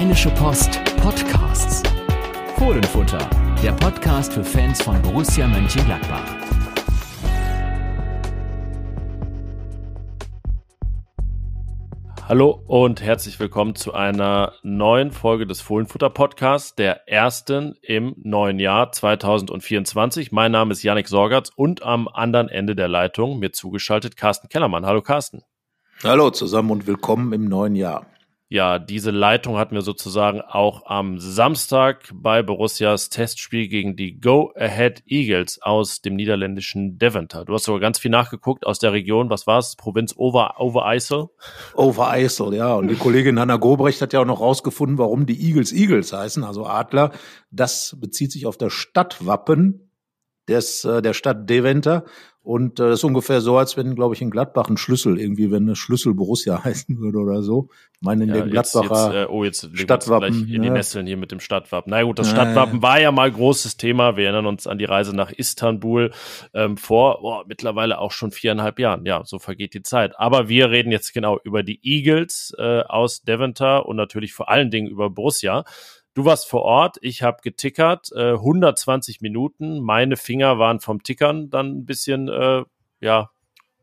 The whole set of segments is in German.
Rheinische Post Podcasts. Fohlenfutter, der Podcast für Fans von Borussia Mönchengladbach. Hallo und herzlich willkommen zu einer neuen Folge des Fohlenfutter Podcasts, der ersten im neuen Jahr 2024. Mein Name ist Yannick Sorgatz und am anderen Ende der Leitung mir zugeschaltet Carsten Kellermann. Hallo Carsten. Hallo zusammen und willkommen im neuen Jahr. Ja, diese Leitung hatten wir sozusagen auch am Samstag bei Borussias Testspiel gegen die Go Ahead Eagles aus dem niederländischen Deventer. Du hast sogar ganz viel nachgeguckt aus der Region. Was war es? Provinz Over, Overijssel? Overijssel, ja. Und die Kollegin Hanna Gobrecht hat ja auch noch rausgefunden, warum die Eagles Eagles heißen, also Adler. Das bezieht sich auf das Stadtwappen des, äh, der Stadt Deventer. Und äh, das ist ungefähr so, als wenn, glaube ich, in Gladbach ein Schlüssel irgendwie, wenn eine Schlüssel Borussia heißen würde oder so. Ich meine, in ja, dem Gladbacher jetzt, äh, oh, jetzt Stadtwappen. in die Nesseln hier mit dem Stadtwappen. Na gut, das Stadtwappen äh. war ja mal großes Thema. Wir erinnern uns an die Reise nach Istanbul ähm, vor oh, mittlerweile auch schon viereinhalb Jahren. Ja, so vergeht die Zeit. Aber wir reden jetzt genau über die Eagles äh, aus Deventer und natürlich vor allen Dingen über Borussia. Du warst vor Ort, ich habe getickert, äh, 120 Minuten. Meine Finger waren vom Tickern dann ein bisschen, äh, ja,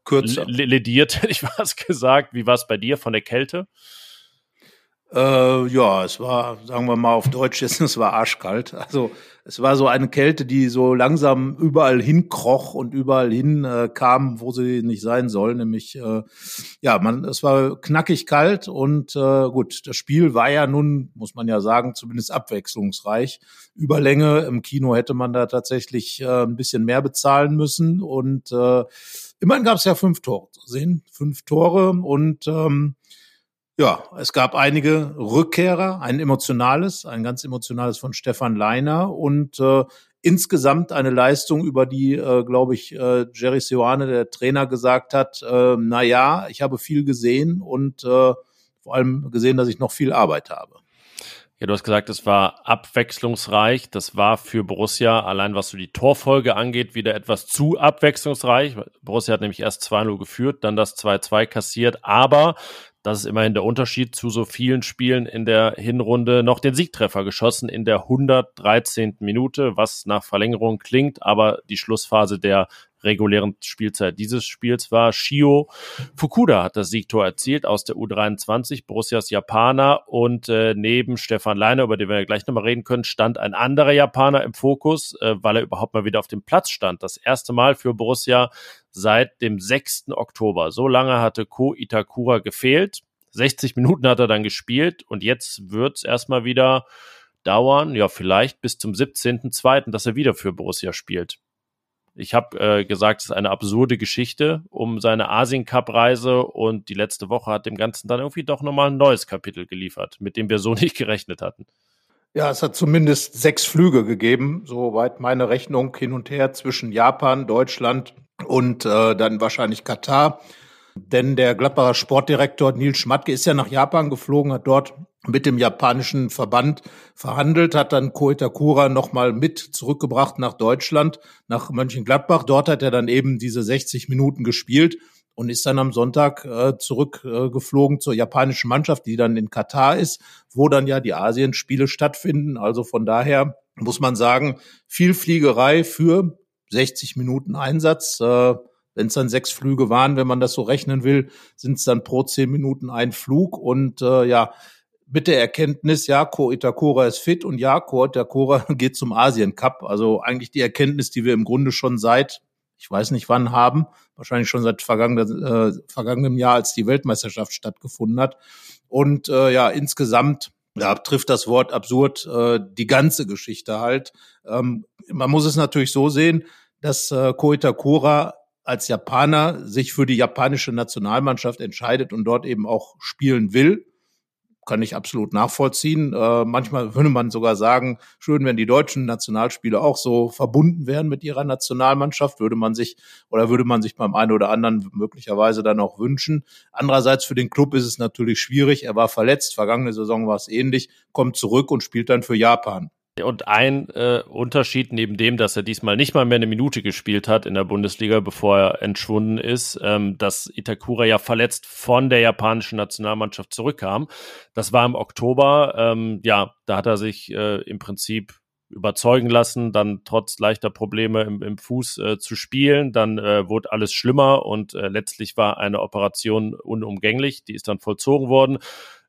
kürzer. Lediert, hätte ich was gesagt. Wie war es bei dir von der Kälte? Äh, ja, es war, sagen wir mal auf Deutsch es war arschkalt. Also es war so eine Kälte, die so langsam überall hinkroch und überall hin äh, kam, wo sie nicht sein soll. Nämlich, äh, ja, man, es war knackig kalt und äh, gut, das Spiel war ja nun, muss man ja sagen, zumindest abwechslungsreich. Überlänge im Kino hätte man da tatsächlich äh, ein bisschen mehr bezahlen müssen und äh, immerhin gab es ja fünf Tore zu sehen, fünf Tore und ähm, ja, es gab einige Rückkehrer, ein emotionales, ein ganz emotionales von Stefan Leiner und äh, insgesamt eine Leistung, über die, äh, glaube ich, äh, Jerry Sioane, der Trainer, gesagt hat, äh, na ja, ich habe viel gesehen und äh, vor allem gesehen, dass ich noch viel Arbeit habe. Ja, du hast gesagt, es war abwechslungsreich. Das war für Borussia, allein was so die Torfolge angeht, wieder etwas zu abwechslungsreich. Borussia hat nämlich erst 2-0 geführt, dann das 2-2 kassiert. Aber das ist immerhin der Unterschied zu so vielen Spielen in der Hinrunde. Noch den Siegtreffer geschossen in der 113. Minute, was nach Verlängerung klingt, aber die Schlussphase der regulären Spielzeit dieses Spiels war. Shio Fukuda hat das Siegtor erzielt aus der U23, Borussias Japaner und äh, neben Stefan Leiner, über den wir gleich nochmal reden können, stand ein anderer Japaner im Fokus, äh, weil er überhaupt mal wieder auf dem Platz stand. Das erste Mal für Borussia seit dem 6. Oktober. So lange hatte Ko Itakura gefehlt. 60 Minuten hat er dann gespielt und jetzt wird es erstmal wieder dauern, ja, vielleicht bis zum 17.02., dass er wieder für Borussia spielt. Ich habe äh, gesagt, es ist eine absurde Geschichte um seine Asien-Cup-Reise und die letzte Woche hat dem Ganzen dann irgendwie doch nochmal ein neues Kapitel geliefert, mit dem wir so nicht gerechnet hatten. Ja, es hat zumindest sechs Flüge gegeben, soweit meine Rechnung hin und her zwischen Japan, Deutschland und äh, dann wahrscheinlich Katar. Denn der Gladbacher Sportdirektor Nils Schmatke ist ja nach Japan geflogen, hat dort mit dem japanischen Verband verhandelt, hat dann Koitakura nochmal mit zurückgebracht nach Deutschland, nach Mönchengladbach. Dort hat er dann eben diese 60 Minuten gespielt und ist dann am Sonntag äh, zurückgeflogen äh, zur japanischen Mannschaft, die dann in Katar ist, wo dann ja die Asienspiele stattfinden. Also von daher muss man sagen, viel Fliegerei für 60 Minuten Einsatz. Äh, wenn es dann sechs Flüge waren, wenn man das so rechnen will, sind es dann pro zehn Minuten ein Flug. Und äh, ja, mit der Erkenntnis, ja, Ko Itakura ist fit und ja, Ko Itakura geht zum Asien Cup. Also eigentlich die Erkenntnis, die wir im Grunde schon seit, ich weiß nicht wann haben, wahrscheinlich schon seit vergangenem, äh, vergangenem Jahr, als die Weltmeisterschaft stattgefunden hat. Und äh, ja, insgesamt ja, trifft das Wort absurd äh, die ganze Geschichte halt. Ähm, man muss es natürlich so sehen, dass äh, Ko Itakura als Japaner sich für die japanische Nationalmannschaft entscheidet und dort eben auch spielen will, kann ich absolut nachvollziehen. Äh, manchmal würde man sogar sagen, schön, wenn die deutschen Nationalspieler auch so verbunden wären mit ihrer Nationalmannschaft, würde man sich oder würde man sich beim einen oder anderen möglicherweise dann auch wünschen. Andererseits für den Club ist es natürlich schwierig. Er war verletzt, vergangene Saison war es ähnlich, kommt zurück und spielt dann für Japan. Und ein äh, Unterschied neben dem, dass er diesmal nicht mal mehr eine Minute gespielt hat in der Bundesliga, bevor er entschwunden ist, ähm, dass Itakura ja verletzt von der japanischen Nationalmannschaft zurückkam. Das war im Oktober. Ähm, ja, da hat er sich äh, im Prinzip überzeugen lassen, dann trotz leichter Probleme im, im Fuß äh, zu spielen. Dann äh, wurde alles schlimmer und äh, letztlich war eine Operation unumgänglich. Die ist dann vollzogen worden.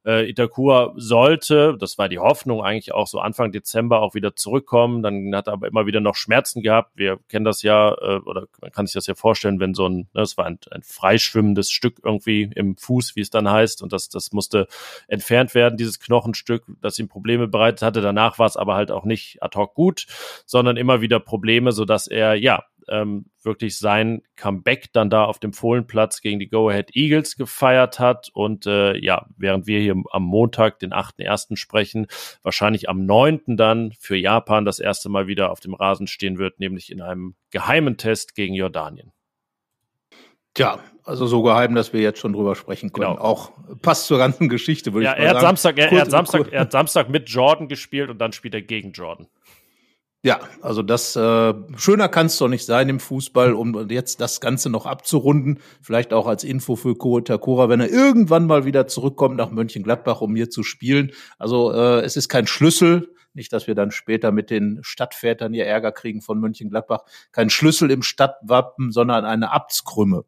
Äh, Itakura sollte, das war die Hoffnung, eigentlich auch so Anfang Dezember auch wieder zurückkommen. Dann hat er aber immer wieder noch Schmerzen gehabt. Wir kennen das ja, äh, oder man kann sich das ja vorstellen, wenn so ein, ne, das war ein, ein freischwimmendes Stück irgendwie im Fuß, wie es dann heißt, und das, das musste entfernt werden, dieses Knochenstück, das ihm Probleme bereitet hatte. Danach war es aber halt auch nicht ad hoc gut, sondern immer wieder Probleme, so dass er, ja, ähm, wirklich sein Comeback dann da auf dem Fohlenplatz gegen die Go Ahead Eagles gefeiert hat. Und äh, ja, während wir hier am Montag, den 8.1. sprechen, wahrscheinlich am 9. dann für Japan das erste Mal wieder auf dem Rasen stehen wird, nämlich in einem geheimen Test gegen Jordanien. Tja, also so geheim, dass wir jetzt schon drüber sprechen können. Genau. Auch passt zur ganzen Geschichte, würde ja, ich mal er sagen. Samstag, er, er, hat Samstag, er hat Samstag mit Jordan gespielt und dann spielt er gegen Jordan. Ja, also das äh, schöner kann es doch nicht sein im Fußball, um jetzt das Ganze noch abzurunden. Vielleicht auch als Info für Ko Takura, wenn er irgendwann mal wieder zurückkommt nach Mönchengladbach, um hier zu spielen. Also äh, es ist kein Schlüssel, nicht, dass wir dann später mit den Stadtvätern hier Ärger kriegen von Mönchengladbach. Kein Schlüssel im Stadtwappen, sondern eine Abtskrümme,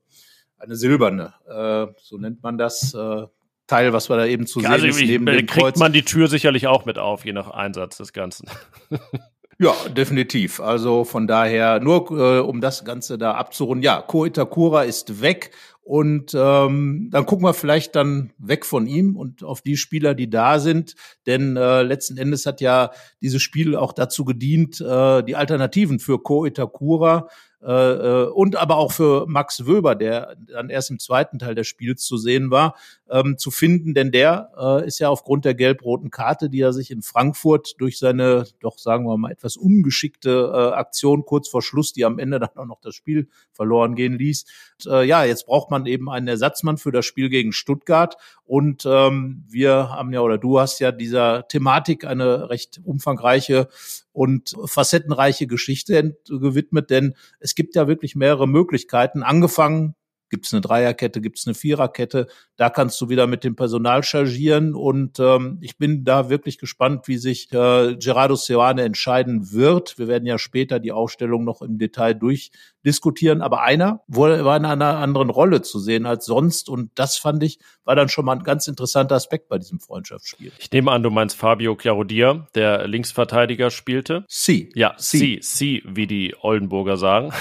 eine silberne. Äh, so nennt man das. Äh, Teil, was wir da eben zu also sehen ist, neben dem kriegt Kreuz. man die Tür sicherlich auch mit auf, je nach Einsatz des Ganzen. Ja, definitiv. Also von daher, nur äh, um das Ganze da abzurunden. Ja, Ko Itakura ist weg und ähm, dann gucken wir vielleicht dann weg von ihm und auf die Spieler, die da sind. Denn äh, letzten Endes hat ja dieses Spiel auch dazu gedient, äh, die Alternativen für Ko Itakura äh, äh, und aber auch für Max Wöber, der dann erst im zweiten Teil des Spiels zu sehen war, ähm, zu finden, denn der äh, ist ja aufgrund der gelb-roten Karte, die er sich in Frankfurt durch seine, doch sagen wir mal, etwas ungeschickte äh, Aktion kurz vor Schluss, die am Ende dann auch noch das Spiel verloren gehen ließ. Und, äh, ja, jetzt braucht man eben einen Ersatzmann für das Spiel gegen Stuttgart und ähm, wir haben ja oder du hast ja dieser Thematik eine recht umfangreiche und facettenreiche Geschichte gewidmet, denn es gibt ja wirklich mehrere Möglichkeiten, angefangen Gibt es eine Dreierkette, gibt es eine Viererkette? Da kannst du wieder mit dem Personal chargieren und ähm, ich bin da wirklich gespannt, wie sich äh, Gerardo Seoane entscheiden wird. Wir werden ja später die Aufstellung noch im Detail durchdiskutieren, aber einer war in einer anderen Rolle zu sehen als sonst und das fand ich, war dann schon mal ein ganz interessanter Aspekt bei diesem Freundschaftsspiel. Ich nehme an, du meinst Fabio Chiarodia, der Linksverteidiger spielte. Sie. Ja, sie, sie, wie die Oldenburger sagen,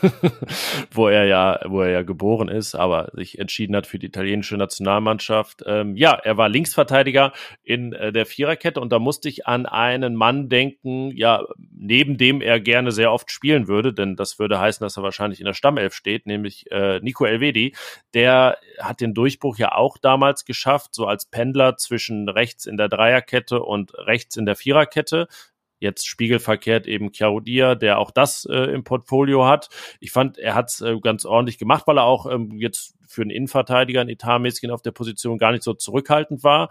wo er ja, wo er ja geboren geboren ist, aber sich entschieden hat für die italienische Nationalmannschaft. Ähm, ja, er war Linksverteidiger in äh, der Viererkette und da musste ich an einen Mann denken, ja, neben dem er gerne sehr oft spielen würde, denn das würde heißen, dass er wahrscheinlich in der Stammelf steht, nämlich äh, Nico Elvedi. Der hat den Durchbruch ja auch damals geschafft, so als Pendler zwischen rechts in der Dreierkette und rechts in der Viererkette jetzt spiegelverkehrt eben Chiarodia, der auch das äh, im Portfolio hat. Ich fand, er hat es äh, ganz ordentlich gemacht, weil er auch ähm, jetzt für einen Innenverteidiger, ein Etatmäßigen auf der Position gar nicht so zurückhaltend war.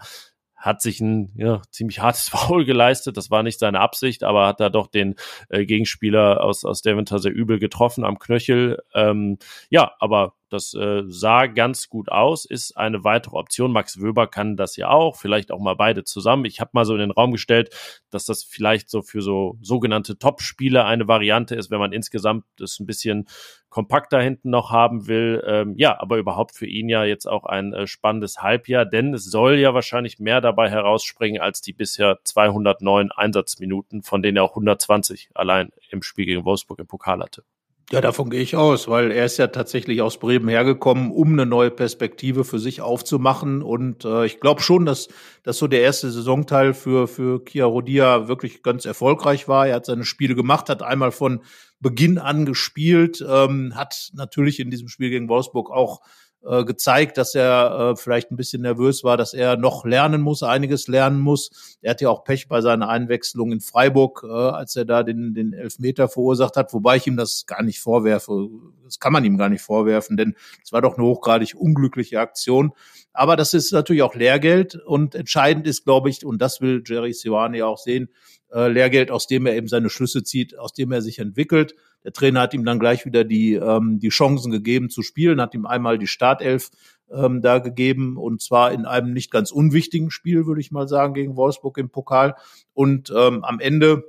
Hat sich ein ja, ziemlich hartes Foul geleistet. Das war nicht seine Absicht, aber hat da doch den äh, Gegenspieler aus, aus Deventer sehr übel getroffen am Knöchel. Ähm, ja, aber das äh, sah ganz gut aus, ist eine weitere Option. Max Wöber kann das ja auch, vielleicht auch mal beide zusammen. Ich habe mal so in den Raum gestellt, dass das vielleicht so für so sogenannte Top-Spiele eine Variante ist, wenn man insgesamt das ein bisschen kompakter hinten noch haben will. Ähm, ja, aber überhaupt für ihn ja jetzt auch ein äh, spannendes Halbjahr, denn es soll ja wahrscheinlich mehr dabei herausspringen als die bisher 209 Einsatzminuten, von denen er auch 120 allein im Spiel gegen Wolfsburg im Pokal hatte. Ja, davon gehe ich aus, weil er ist ja tatsächlich aus Bremen hergekommen, um eine neue Perspektive für sich aufzumachen. Und äh, ich glaube schon, dass, dass so der erste Saisonteil für, für Kia Rodia wirklich ganz erfolgreich war. Er hat seine Spiele gemacht, hat einmal von Beginn an gespielt, ähm, hat natürlich in diesem Spiel gegen Wolfsburg auch äh, gezeigt, dass er äh, vielleicht ein bisschen nervös war, dass er noch lernen muss, einiges lernen muss. Er hat ja auch Pech bei seiner Einwechslung in Freiburg, äh, als er da den, den Elfmeter verursacht hat, wobei ich ihm das gar nicht vorwerfe. Das kann man ihm gar nicht vorwerfen, denn es war doch eine hochgradig unglückliche Aktion. Aber das ist natürlich auch Lehrgeld und entscheidend ist, glaube ich, und das will Jerry Siwani auch sehen, äh, Lehrgeld, aus dem er eben seine Schlüsse zieht, aus dem er sich entwickelt. Der Trainer hat ihm dann gleich wieder die, ähm, die Chancen gegeben zu spielen, hat ihm einmal die Startelf ähm, da gegeben und zwar in einem nicht ganz unwichtigen Spiel, würde ich mal sagen, gegen Wolfsburg im Pokal. Und ähm, am Ende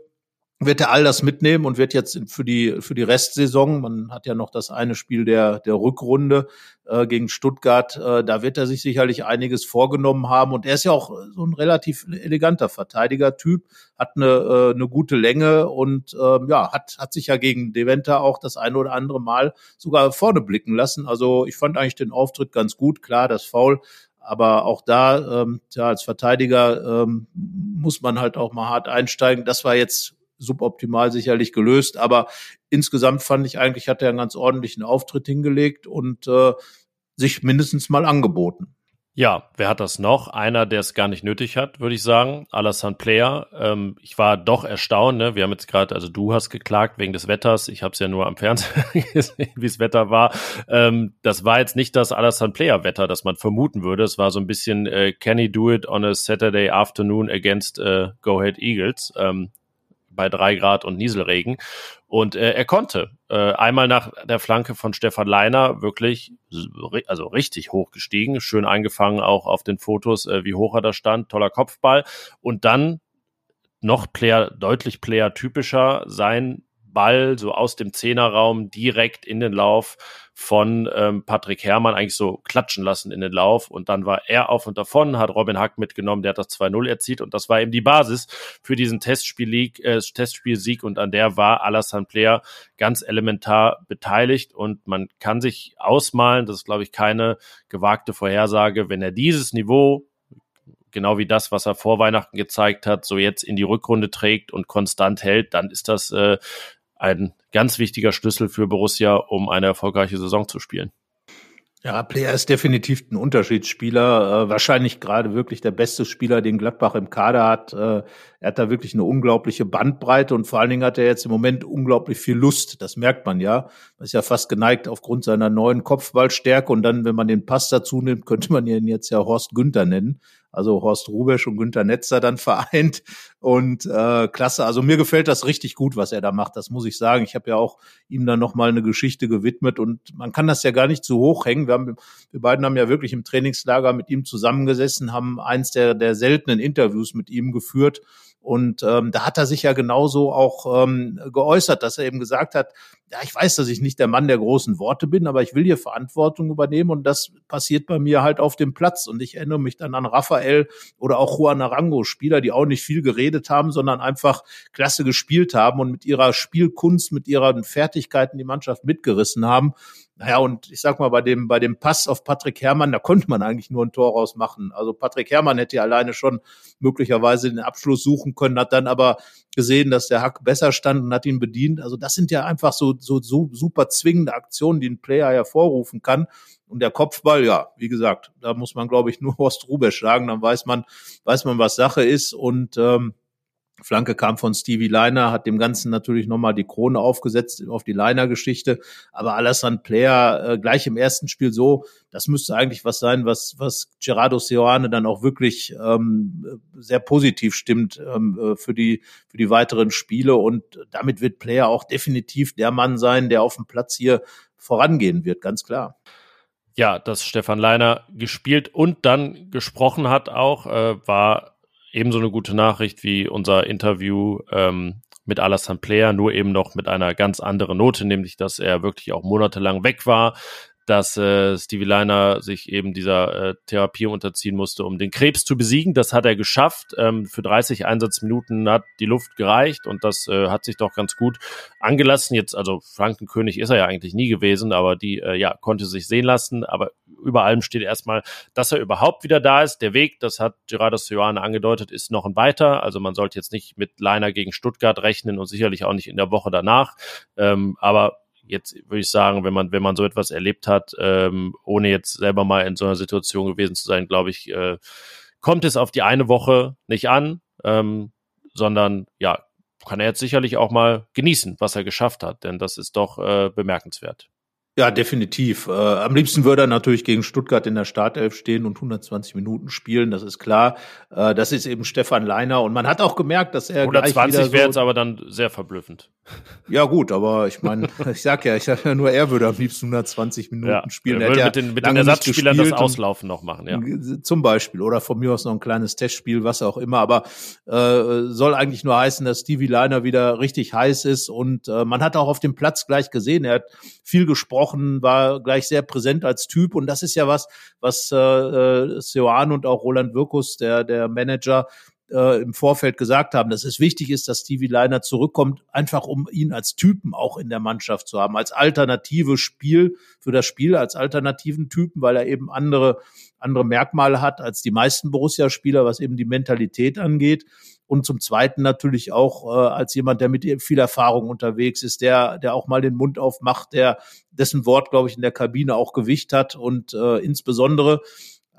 wird er all das mitnehmen und wird jetzt für die für die Restsaison, man hat ja noch das eine Spiel der der Rückrunde äh, gegen Stuttgart, äh, da wird er sich sicherlich einiges vorgenommen haben und er ist ja auch so ein relativ eleganter Verteidiger-Typ, hat eine äh, eine gute Länge und äh, ja hat hat sich ja gegen Deventer auch das eine oder andere Mal sogar vorne blicken lassen. Also ich fand eigentlich den Auftritt ganz gut, klar das Foul aber auch da, ähm, ja, als Verteidiger ähm, muss man halt auch mal hart einsteigen. Das war jetzt suboptimal sicherlich gelöst, aber insgesamt fand ich eigentlich, hat er einen ganz ordentlichen Auftritt hingelegt und äh, sich mindestens mal angeboten. Ja, wer hat das noch? Einer, der es gar nicht nötig hat, würde ich sagen. Alassane Player. Ähm, ich war doch erstaunt. Ne? Wir haben jetzt gerade, also du hast geklagt wegen des Wetters. Ich habe es ja nur am Fernsehen gesehen, wie es Wetter war. Ähm, das war jetzt nicht das Alassane Player Wetter, das man vermuten würde. Es war so ein bisschen äh, Can he do it on a Saturday afternoon against äh, Go Ahead Eagles? Ähm, bei drei Grad und Nieselregen. Und äh, er konnte äh, einmal nach der Flanke von Stefan Leiner wirklich, also richtig hoch gestiegen, schön eingefangen auch auf den Fotos, äh, wie hoch er da stand, toller Kopfball. Und dann noch Player, deutlich Player-typischer sein Ball so aus dem Zehnerraum direkt in den Lauf von ähm, Patrick Herrmann eigentlich so klatschen lassen in den Lauf. Und dann war er auf und davon, hat Robin Hack mitgenommen, der hat das 2-0 erzielt. Und das war eben die Basis für diesen Testspiel äh, Testspielsieg. Und an der war Alassane Player ganz elementar beteiligt. Und man kann sich ausmalen, das ist glaube ich keine gewagte Vorhersage, wenn er dieses Niveau genau wie das, was er vor Weihnachten gezeigt hat, so jetzt in die Rückrunde trägt und konstant hält, dann ist das äh, ein ganz wichtiger Schlüssel für Borussia, um eine erfolgreiche Saison zu spielen. Ja, Player ist definitiv ein Unterschiedsspieler. Äh, wahrscheinlich gerade wirklich der beste Spieler, den Gladbach im Kader hat. Äh, er hat da wirklich eine unglaubliche Bandbreite und vor allen Dingen hat er jetzt im Moment unglaublich viel Lust. Das merkt man ja. Er ist ja fast geneigt aufgrund seiner neuen Kopfballstärke und dann, wenn man den Pass dazu nimmt, könnte man ihn jetzt ja Horst Günther nennen also Horst Rubesch und Günter Netzer dann vereint. Und äh, klasse, also mir gefällt das richtig gut, was er da macht, das muss ich sagen. Ich habe ja auch ihm dann nochmal eine Geschichte gewidmet und man kann das ja gar nicht zu hoch hängen. Wir, haben, wir beiden haben ja wirklich im Trainingslager mit ihm zusammengesessen, haben eins der, der seltenen Interviews mit ihm geführt. Und ähm, da hat er sich ja genauso auch ähm, geäußert, dass er eben gesagt hat, ja, ich weiß, dass ich nicht der Mann der großen Worte bin, aber ich will hier Verantwortung übernehmen und das passiert bei mir halt auf dem Platz. Und ich erinnere mich dann an Raphael oder auch Juan Arango, Spieler, die auch nicht viel geredet haben, sondern einfach klasse gespielt haben und mit ihrer Spielkunst, mit ihren Fertigkeiten die Mannschaft mitgerissen haben. Naja, und ich sag mal, bei dem, bei dem Pass auf Patrick Herrmann, da konnte man eigentlich nur ein Tor rausmachen. Also Patrick Herrmann hätte ja alleine schon möglicherweise den Abschluss suchen können, hat dann aber gesehen, dass der Hack besser stand und hat ihn bedient. Also das sind ja einfach so, so, so super zwingende Aktionen, die ein Player hervorrufen kann. Und der Kopfball, ja, wie gesagt, da muss man, glaube ich, nur Horst Rubesch sagen, dann weiß man, weiß man, was Sache ist. Und ähm, Flanke kam von Stevie Leiner, hat dem Ganzen natürlich nochmal die Krone aufgesetzt auf die Leiner-Geschichte. Aber Alassane Player äh, gleich im ersten Spiel so, das müsste eigentlich was sein, was, was Gerardo Seoane dann auch wirklich ähm, sehr positiv stimmt ähm, äh, für, die, für die weiteren Spiele. Und damit wird Player auch definitiv der Mann sein, der auf dem Platz hier vorangehen wird, ganz klar. Ja, dass Stefan Leiner gespielt und dann gesprochen hat auch, äh, war ebenso eine gute Nachricht wie unser Interview ähm, mit Alassane Player, nur eben noch mit einer ganz anderen Note, nämlich dass er wirklich auch monatelang weg war, dass äh, Stevie Liner sich eben dieser äh, Therapie unterziehen musste, um den Krebs zu besiegen. Das hat er geschafft. Ähm, für 30 Einsatzminuten hat die Luft gereicht und das äh, hat sich doch ganz gut angelassen. Jetzt, also Frankenkönig ist er ja eigentlich nie gewesen, aber die äh, ja konnte sich sehen lassen. Aber über allem steht erstmal, dass er überhaupt wieder da ist. Der Weg, das hat Gerardo Sioane angedeutet, ist noch ein weiter. Also man sollte jetzt nicht mit Liner gegen Stuttgart rechnen und sicherlich auch nicht in der Woche danach. Ähm, aber jetzt würde ich sagen, wenn man, wenn man so etwas erlebt hat, ähm, ohne jetzt selber mal in so einer Situation gewesen zu sein, glaube ich, äh, kommt es auf die eine Woche nicht an, ähm, sondern ja, kann er jetzt sicherlich auch mal genießen, was er geschafft hat, denn das ist doch äh, bemerkenswert. Ja, definitiv. Äh, am liebsten würde er natürlich gegen Stuttgart in der Startelf stehen und 120 Minuten spielen, das ist klar. Äh, das ist eben Stefan Leiner und man hat auch gemerkt, dass er 120 wäre jetzt aber dann sehr verblüffend. Ja gut, aber ich meine, ich sag ja, ich sag ja nur, er würde am liebsten 100 Minuten ja, spielen. Er würde mit den, mit den Ersatzspielern das Auslaufen noch machen, ja. Zum Beispiel oder von mir aus noch ein kleines Testspiel, was auch immer. Aber äh, soll eigentlich nur heißen, dass Stevie Leiner wieder richtig heiß ist und äh, man hat auch auf dem Platz gleich gesehen, er hat viel gesprochen, war gleich sehr präsent als Typ und das ist ja was, was äh, äh Seoane und auch Roland Wirkus, der der Manager äh, im Vorfeld gesagt haben, dass es wichtig ist, dass Stevie Leiner zurückkommt, einfach um ihn als Typen auch in der Mannschaft zu haben, als alternative Spiel für das Spiel, als alternativen Typen, weil er eben andere, andere Merkmale hat als die meisten Borussia-Spieler, was eben die Mentalität angeht. Und zum Zweiten natürlich auch äh, als jemand, der mit viel Erfahrung unterwegs ist, der, der auch mal den Mund aufmacht, der dessen Wort, glaube ich, in der Kabine auch Gewicht hat und äh, insbesondere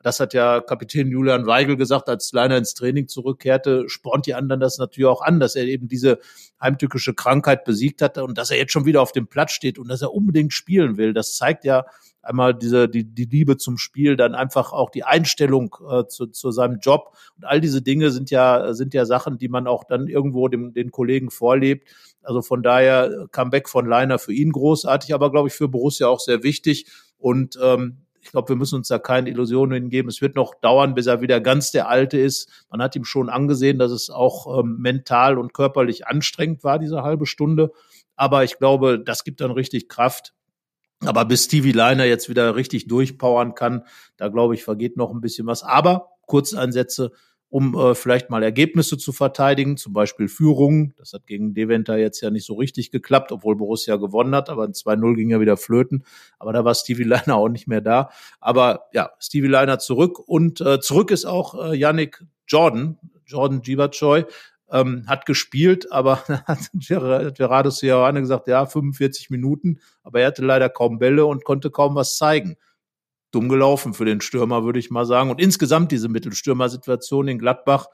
das hat ja Kapitän Julian Weigel gesagt, als Leiner ins Training zurückkehrte, spornt die anderen das natürlich auch an, dass er eben diese heimtückische Krankheit besiegt hat und dass er jetzt schon wieder auf dem Platz steht und dass er unbedingt spielen will. Das zeigt ja einmal diese die, die Liebe zum Spiel, dann einfach auch die Einstellung äh, zu, zu seinem Job und all diese Dinge sind ja sind ja Sachen, die man auch dann irgendwo dem, den Kollegen vorlebt. Also von daher Comeback von Leiner für ihn großartig, aber glaube ich für Borussia auch sehr wichtig und ähm, ich glaube, wir müssen uns da keine Illusionen hingeben. Es wird noch dauern, bis er wieder ganz der Alte ist. Man hat ihm schon angesehen, dass es auch ähm, mental und körperlich anstrengend war, diese halbe Stunde. Aber ich glaube, das gibt dann richtig Kraft. Aber bis Stevie Liner jetzt wieder richtig durchpowern kann, da glaube ich, vergeht noch ein bisschen was. Aber Kurzeinsätze um äh, vielleicht mal Ergebnisse zu verteidigen, zum Beispiel Führungen. Das hat gegen Deventer jetzt ja nicht so richtig geklappt, obwohl Borussia gewonnen hat, aber ein 2-0 ging ja wieder flöten. Aber da war Stevie Leiner auch nicht mehr da. Aber ja, Stevie Leiner zurück und äh, zurück ist auch äh, Yannick Jordan, Jordan Givachoy, ähm, hat gespielt, aber hat Gerardo Sierrane gesagt, ja, 45 Minuten, aber er hatte leider kaum Bälle und konnte kaum was zeigen dumm gelaufen für den Stürmer, würde ich mal sagen. Und insgesamt diese Mittelstürmer-Situation in Gladbach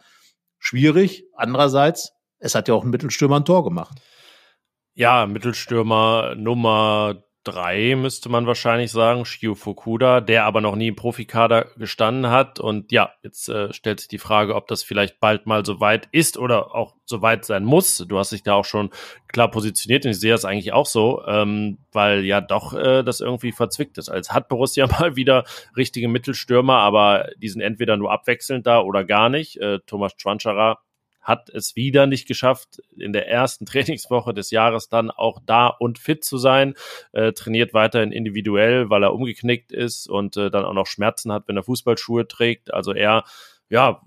schwierig. Andererseits, es hat ja auch ein Mittelstürmer ein Tor gemacht. Ja, Mittelstürmer Nummer drei, müsste man wahrscheinlich sagen, Shio Fukuda, der aber noch nie im Profikader gestanden hat. Und ja, jetzt äh, stellt sich die Frage, ob das vielleicht bald mal so weit ist oder auch so weit sein muss. Du hast dich da auch schon klar positioniert und ich sehe das eigentlich auch so, ähm, weil ja doch äh, das irgendwie verzwickt ist. Als hat Borussia mal wieder richtige Mittelstürmer, aber die sind entweder nur abwechselnd da oder gar nicht. Äh, Thomas Schwanscherer hat es wieder nicht geschafft, in der ersten Trainingswoche des Jahres dann auch da und fit zu sein, äh, trainiert weiterhin individuell, weil er umgeknickt ist und äh, dann auch noch Schmerzen hat, wenn er Fußballschuhe trägt. Also er, ja,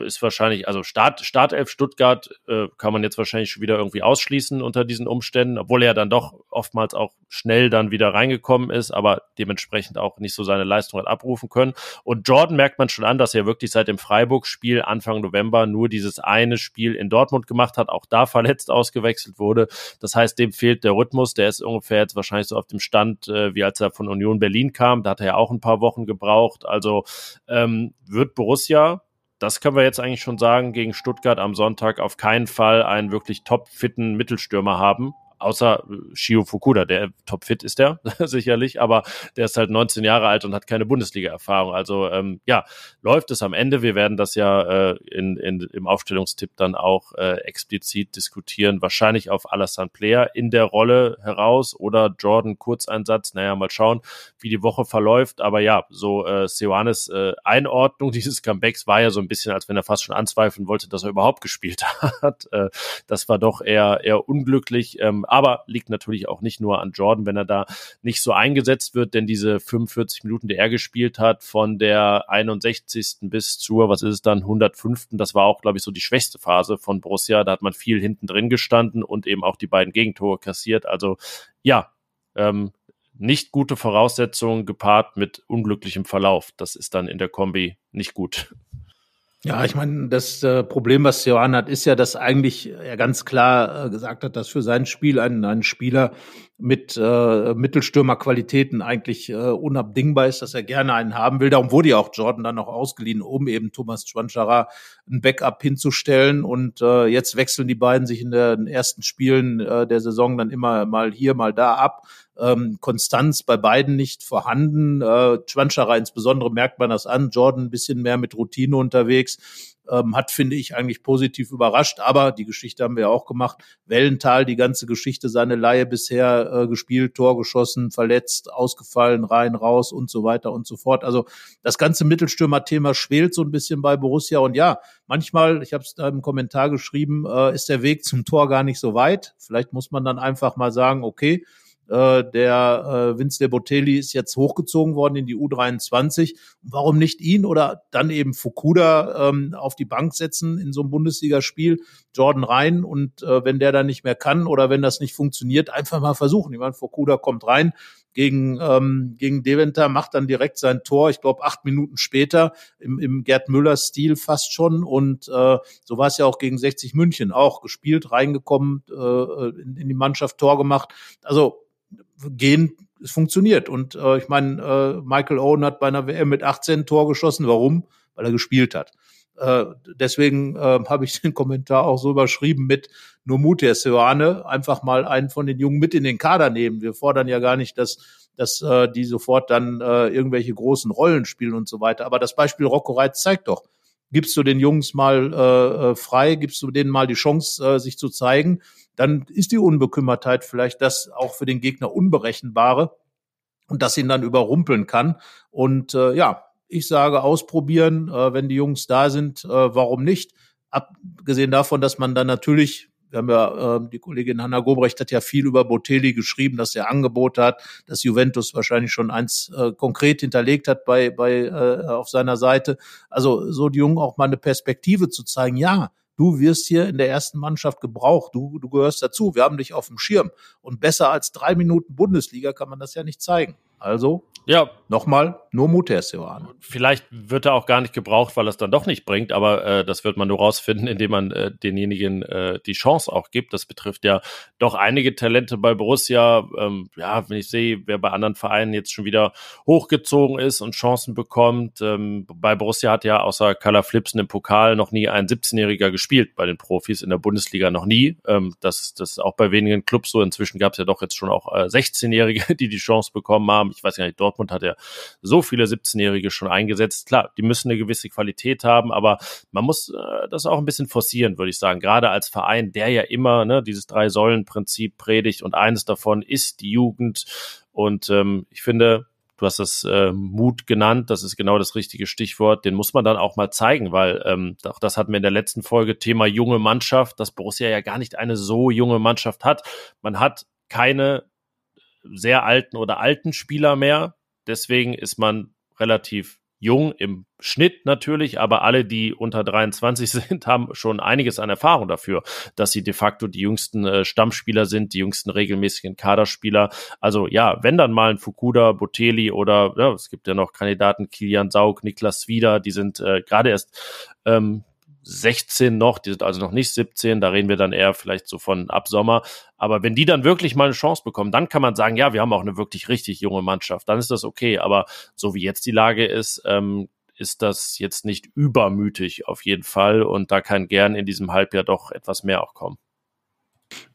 ist wahrscheinlich, also Start, Startelf Stuttgart äh, kann man jetzt wahrscheinlich schon wieder irgendwie ausschließen unter diesen Umständen, obwohl er dann doch oftmals auch schnell dann wieder reingekommen ist, aber dementsprechend auch nicht so seine Leistung hat abrufen können. Und Jordan merkt man schon an, dass er wirklich seit dem Freiburg-Spiel Anfang November nur dieses eine Spiel in Dortmund gemacht hat, auch da verletzt ausgewechselt wurde. Das heißt, dem fehlt der Rhythmus, der ist ungefähr jetzt wahrscheinlich so auf dem Stand, äh, wie als er von Union Berlin kam. Da hat er ja auch ein paar Wochen gebraucht. Also ähm, wird Borussia das können wir jetzt eigentlich schon sagen, gegen Stuttgart am Sonntag auf keinen Fall einen wirklich topfitten Mittelstürmer haben außer äh, Shio Fukuda, der topfit ist der sicherlich, aber der ist halt 19 Jahre alt und hat keine Bundesliga-Erfahrung. Also ähm, ja, läuft es am Ende. Wir werden das ja äh, in, in, im Aufstellungstipp dann auch äh, explizit diskutieren. Wahrscheinlich auf Alassane Player in der Rolle heraus oder Jordan Kurzeinsatz. Naja, mal schauen, wie die Woche verläuft. Aber ja, so äh, Seoanes äh, Einordnung dieses Comebacks war ja so ein bisschen, als wenn er fast schon anzweifeln wollte, dass er überhaupt gespielt hat. äh, das war doch eher, eher unglücklich. Ähm, aber liegt natürlich auch nicht nur an Jordan, wenn er da nicht so eingesetzt wird, denn diese 45 Minuten, die er gespielt hat, von der 61. bis zur, was ist es dann, 105. Das war auch, glaube ich, so die schwächste Phase von Borussia. Da hat man viel hinten drin gestanden und eben auch die beiden Gegentore kassiert. Also ja, ähm, nicht gute Voraussetzungen gepaart mit unglücklichem Verlauf. Das ist dann in der Kombi nicht gut. Ja, ich meine, das äh, Problem, was Johann hat, ist ja, dass eigentlich er ganz klar äh, gesagt hat, dass für sein Spiel ein, ein Spieler mit äh, Mittelstürmerqualitäten eigentlich äh, unabdingbar ist, dass er gerne einen haben will. Darum wurde ja auch Jordan dann noch ausgeliehen, um eben Thomas Schwanschara ein Backup hinzustellen. Und äh, jetzt wechseln die beiden sich in den ersten Spielen äh, der Saison dann immer mal hier, mal da ab. Ähm, Konstanz bei beiden nicht vorhanden. Äh, Schwanschara insbesondere merkt man das an. Jordan ein bisschen mehr mit Routine unterwegs ähm, hat, finde ich, eigentlich positiv überrascht. Aber die Geschichte haben wir auch gemacht. Wellental, die ganze Geschichte, seine Laie bisher äh, gespielt, Tor geschossen, verletzt, ausgefallen, rein, raus und so weiter und so fort. Also das ganze Mittelstürmer-Thema schwelt so ein bisschen bei Borussia. Und ja, manchmal, ich habe es da im Kommentar geschrieben, äh, ist der Weg zum Tor gar nicht so weit. Vielleicht muss man dann einfach mal sagen, okay, äh, der äh, Vince de Botelli ist jetzt hochgezogen worden in die U23. Warum nicht ihn oder dann eben Fukuda ähm, auf die Bank setzen in so einem Bundesligaspiel, Jordan rein und äh, wenn der dann nicht mehr kann oder wenn das nicht funktioniert, einfach mal versuchen. Ich meine, Fukuda kommt rein, gegen, ähm, gegen Deventer, macht dann direkt sein Tor, ich glaube acht Minuten später, im, im Gerd Müller-Stil fast schon. Und äh, so war es ja auch gegen 60 München, auch gespielt, reingekommen, äh, in, in die Mannschaft Tor gemacht. Also gehen, es funktioniert. Und äh, ich meine, äh, Michael Owen hat bei einer WM mit 18 Tor geschossen. Warum? Weil er gespielt hat. Äh, deswegen äh, habe ich den Kommentar auch so überschrieben mit nur Mut der Seoane, einfach mal einen von den Jungen mit in den Kader nehmen. Wir fordern ja gar nicht, dass dass äh, die sofort dann äh, irgendwelche großen Rollen spielen und so weiter. Aber das Beispiel Rocco Reitz zeigt doch, gibst du den Jungs mal äh, äh frei, gibst du denen mal die Chance, äh, sich zu zeigen dann ist die Unbekümmertheit vielleicht das auch für den Gegner Unberechenbare und das ihn dann überrumpeln kann. Und äh, ja, ich sage ausprobieren, äh, wenn die Jungs da sind, äh, warum nicht? Abgesehen davon, dass man dann natürlich wir haben ja, äh, die Kollegin Hanna Gobrecht hat ja viel über Botelli geschrieben, dass er Angebot hat, dass Juventus wahrscheinlich schon eins äh, konkret hinterlegt hat bei, bei äh, auf seiner Seite. Also so die Jungen auch mal eine Perspektive zu zeigen, ja, du wirst hier in der ersten Mannschaft gebraucht, du, du gehörst dazu, wir haben dich auf dem Schirm. Und besser als drei Minuten Bundesliga kann man das ja nicht zeigen. Also ja. Nochmal, nur Mutterse waren. Vielleicht wird er auch gar nicht gebraucht, weil er es dann doch nicht bringt, aber äh, das wird man nur rausfinden, indem man äh, denjenigen äh, die Chance auch gibt. Das betrifft ja doch einige Talente bei Borussia. Ähm, ja, wenn ich sehe, wer bei anderen Vereinen jetzt schon wieder hochgezogen ist und Chancen bekommt. Ähm, bei Borussia hat ja außer Kala Flipsen im Pokal noch nie ein 17-Jähriger gespielt, bei den Profis in der Bundesliga noch nie. Ähm, das, das ist auch bei wenigen Clubs so. Inzwischen gab es ja doch jetzt schon auch äh, 16-Jährige, die die Chance bekommen haben. Ich weiß gar nicht, Dortmund hat ja so viele 17-Jährige schon eingesetzt. Klar, die müssen eine gewisse Qualität haben, aber man muss äh, das auch ein bisschen forcieren, würde ich sagen. Gerade als Verein, der ja immer ne, dieses Drei-Säulen-Prinzip predigt und eines davon ist die Jugend. Und ähm, ich finde, du hast das äh, Mut genannt, das ist genau das richtige Stichwort, den muss man dann auch mal zeigen, weil ähm, auch das hatten wir in der letzten Folge, Thema junge Mannschaft, dass Borussia ja gar nicht eine so junge Mannschaft hat. Man hat keine sehr alten oder alten Spieler mehr. Deswegen ist man relativ jung im Schnitt natürlich, aber alle, die unter 23 sind, haben schon einiges an Erfahrung dafür, dass sie de facto die jüngsten äh, Stammspieler sind, die jüngsten regelmäßigen Kaderspieler. Also ja, wenn dann mal ein Fukuda, Botelli oder ja, es gibt ja noch Kandidaten Kilian Saug, Niklas Wieder, die sind äh, gerade erst ähm, 16 noch, die sind also noch nicht 17, da reden wir dann eher vielleicht so von ab Sommer. Aber wenn die dann wirklich mal eine Chance bekommen, dann kann man sagen, ja, wir haben auch eine wirklich richtig junge Mannschaft, dann ist das okay. Aber so wie jetzt die Lage ist, ähm, ist das jetzt nicht übermütig auf jeden Fall und da kann gern in diesem Halbjahr doch etwas mehr auch kommen.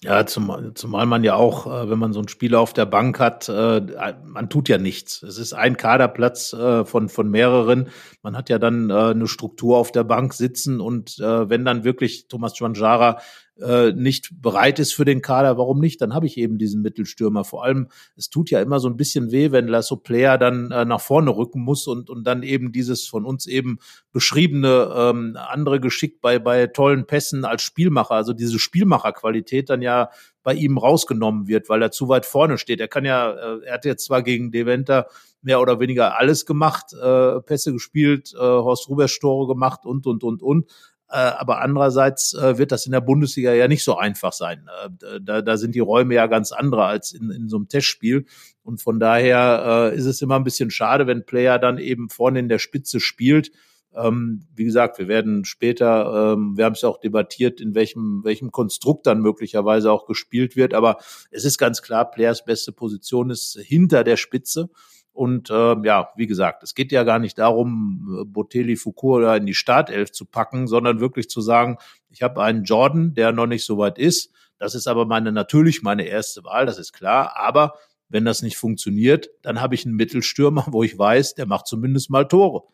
Ja, zumal, zumal man ja auch, äh, wenn man so einen Spieler auf der Bank hat, äh, man tut ja nichts. Es ist ein Kaderplatz äh, von, von mehreren. Man hat ja dann eine Struktur auf der Bank sitzen und wenn dann wirklich Thomas Schwanjara äh, nicht bereit ist für den Kader, warum nicht? Dann habe ich eben diesen Mittelstürmer. Vor allem, es tut ja immer so ein bisschen weh, wenn Lasso Player dann äh, nach vorne rücken muss und, und dann eben dieses von uns eben beschriebene ähm, andere Geschick bei, bei tollen Pässen als Spielmacher, also diese Spielmacherqualität dann ja bei ihm rausgenommen wird, weil er zu weit vorne steht. Er kann ja, äh, er hat jetzt zwar gegen Deventer mehr oder weniger alles gemacht, äh, Pässe gespielt, äh, Horst Rubers Tore gemacht und, und, und, und. Äh, aber andererseits äh, wird das in der Bundesliga ja nicht so einfach sein. Äh, da, da sind die Räume ja ganz andere als in, in so einem Testspiel. Und von daher ist es immer ein bisschen schade, wenn Player dann eben vorne in der Spitze spielt Ähm, wie gesagt, wir werden später, ähm, wir haben es ja auch debattiert, in welchem, welchem Konstrukt dann möglicherweise auch gespielt wird. Aber es ist ganz klar, Players beste Position ist hinter der Spitze. Und äh, ja, wie gesagt, es geht ja gar nicht darum, Botelli Foucault da in die Startelf zu packen, sondern wirklich zu sagen, ich habe einen Jordan, der noch nicht so weit ist. Das ist aber meine natürlich meine erste Wahl, das ist klar. Aber wenn das nicht funktioniert, dann habe ich einen Mittelstürmer, wo ich weiß, der macht zumindest mal Tore.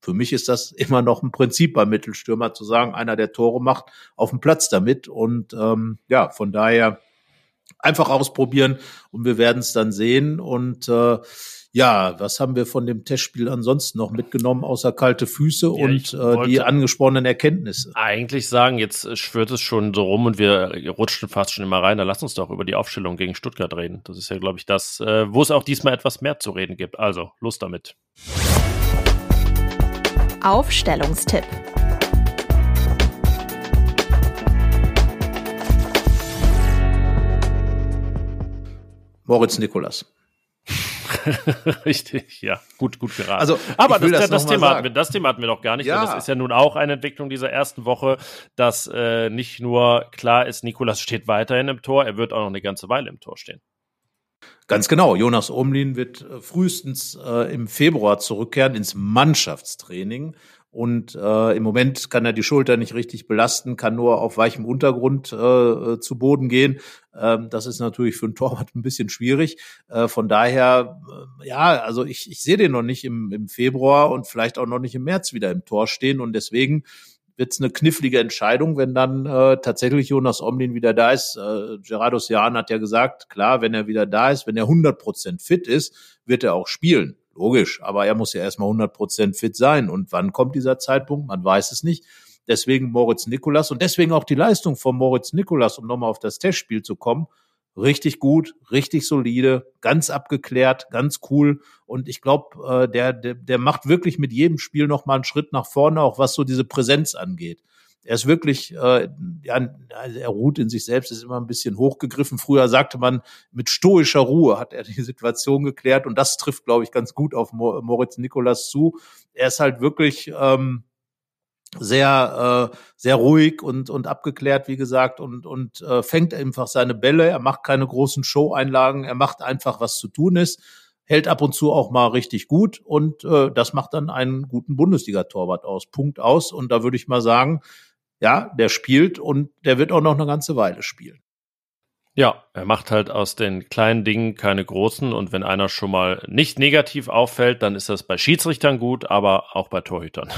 Für mich ist das immer noch ein Prinzip beim Mittelstürmer zu sagen, einer der Tore macht auf dem Platz damit. Und ähm, ja, von daher einfach ausprobieren und wir werden es dann sehen. Und äh, ja, was haben wir von dem Testspiel ansonsten noch mitgenommen, außer kalte Füße ja, und äh, die angesprochenen Erkenntnisse? Eigentlich sagen, jetzt schwört es schon so rum und wir rutschen fast schon immer rein. Da lass uns doch über die Aufstellung gegen Stuttgart reden. Das ist ja, glaube ich, das, äh, wo es auch diesmal etwas mehr zu reden gibt. Also, los damit. Aufstellungstipp. Moritz Nikolas. Richtig, ja, gut, gut geraten. Also, aber das, das, das Thema hatten wir, das Thema hatten wir doch gar nicht. Ja. Das ist ja nun auch eine Entwicklung dieser ersten Woche, dass äh, nicht nur klar ist, Nikolas steht weiterhin im Tor, er wird auch noch eine ganze Weile im Tor stehen. Ganz genau. Jonas Omlin wird äh, frühestens äh, im Februar zurückkehren ins Mannschaftstraining. Und äh, im Moment kann er die Schulter nicht richtig belasten, kann nur auf weichem Untergrund äh, äh, zu Boden gehen. Ähm, das ist natürlich für einen Torwart ein bisschen schwierig. Äh, von daher, äh, ja, also ich, ich sehe den noch nicht im, im Februar und vielleicht auch noch nicht im März wieder im Tor stehen. Und deswegen wird es eine knifflige Entscheidung, wenn dann äh, tatsächlich Jonas Omlin wieder da ist. Äh, Gerardo Sean hat ja gesagt, klar, wenn er wieder da ist, wenn er 100 Prozent fit ist, wird er auch spielen. Logisch, aber er muss ja erstmal 100 Prozent fit sein. Und wann kommt dieser Zeitpunkt? Man weiß es nicht. Deswegen Moritz Nikolas und deswegen auch die Leistung von Moritz Nikolas, um nochmal auf das Testspiel zu kommen. Richtig gut, richtig solide, ganz abgeklärt, ganz cool. Und ich glaube, äh, der, der, der macht wirklich mit jedem Spiel nochmal einen Schritt nach vorne, auch was so diese Präsenz angeht. Er ist wirklich, äh, ja, er ruht in sich selbst, ist immer ein bisschen hochgegriffen. Früher sagte man, mit stoischer Ruhe hat er die Situation geklärt und das trifft, glaube ich, ganz gut auf Moritz Nikolas zu. Er ist halt wirklich ähm, sehr, äh, sehr ruhig und, und abgeklärt, wie gesagt, und, und äh, fängt einfach seine Bälle. Er macht keine großen Show-Einlagen, er macht einfach, was zu tun ist hält ab und zu auch mal richtig gut und äh, das macht dann einen guten Bundesliga-Torwart aus. Punkt aus. Und da würde ich mal sagen, ja, der spielt und der wird auch noch eine ganze Weile spielen. Ja, er macht halt aus den kleinen Dingen keine großen und wenn einer schon mal nicht negativ auffällt, dann ist das bei Schiedsrichtern gut, aber auch bei Torhütern.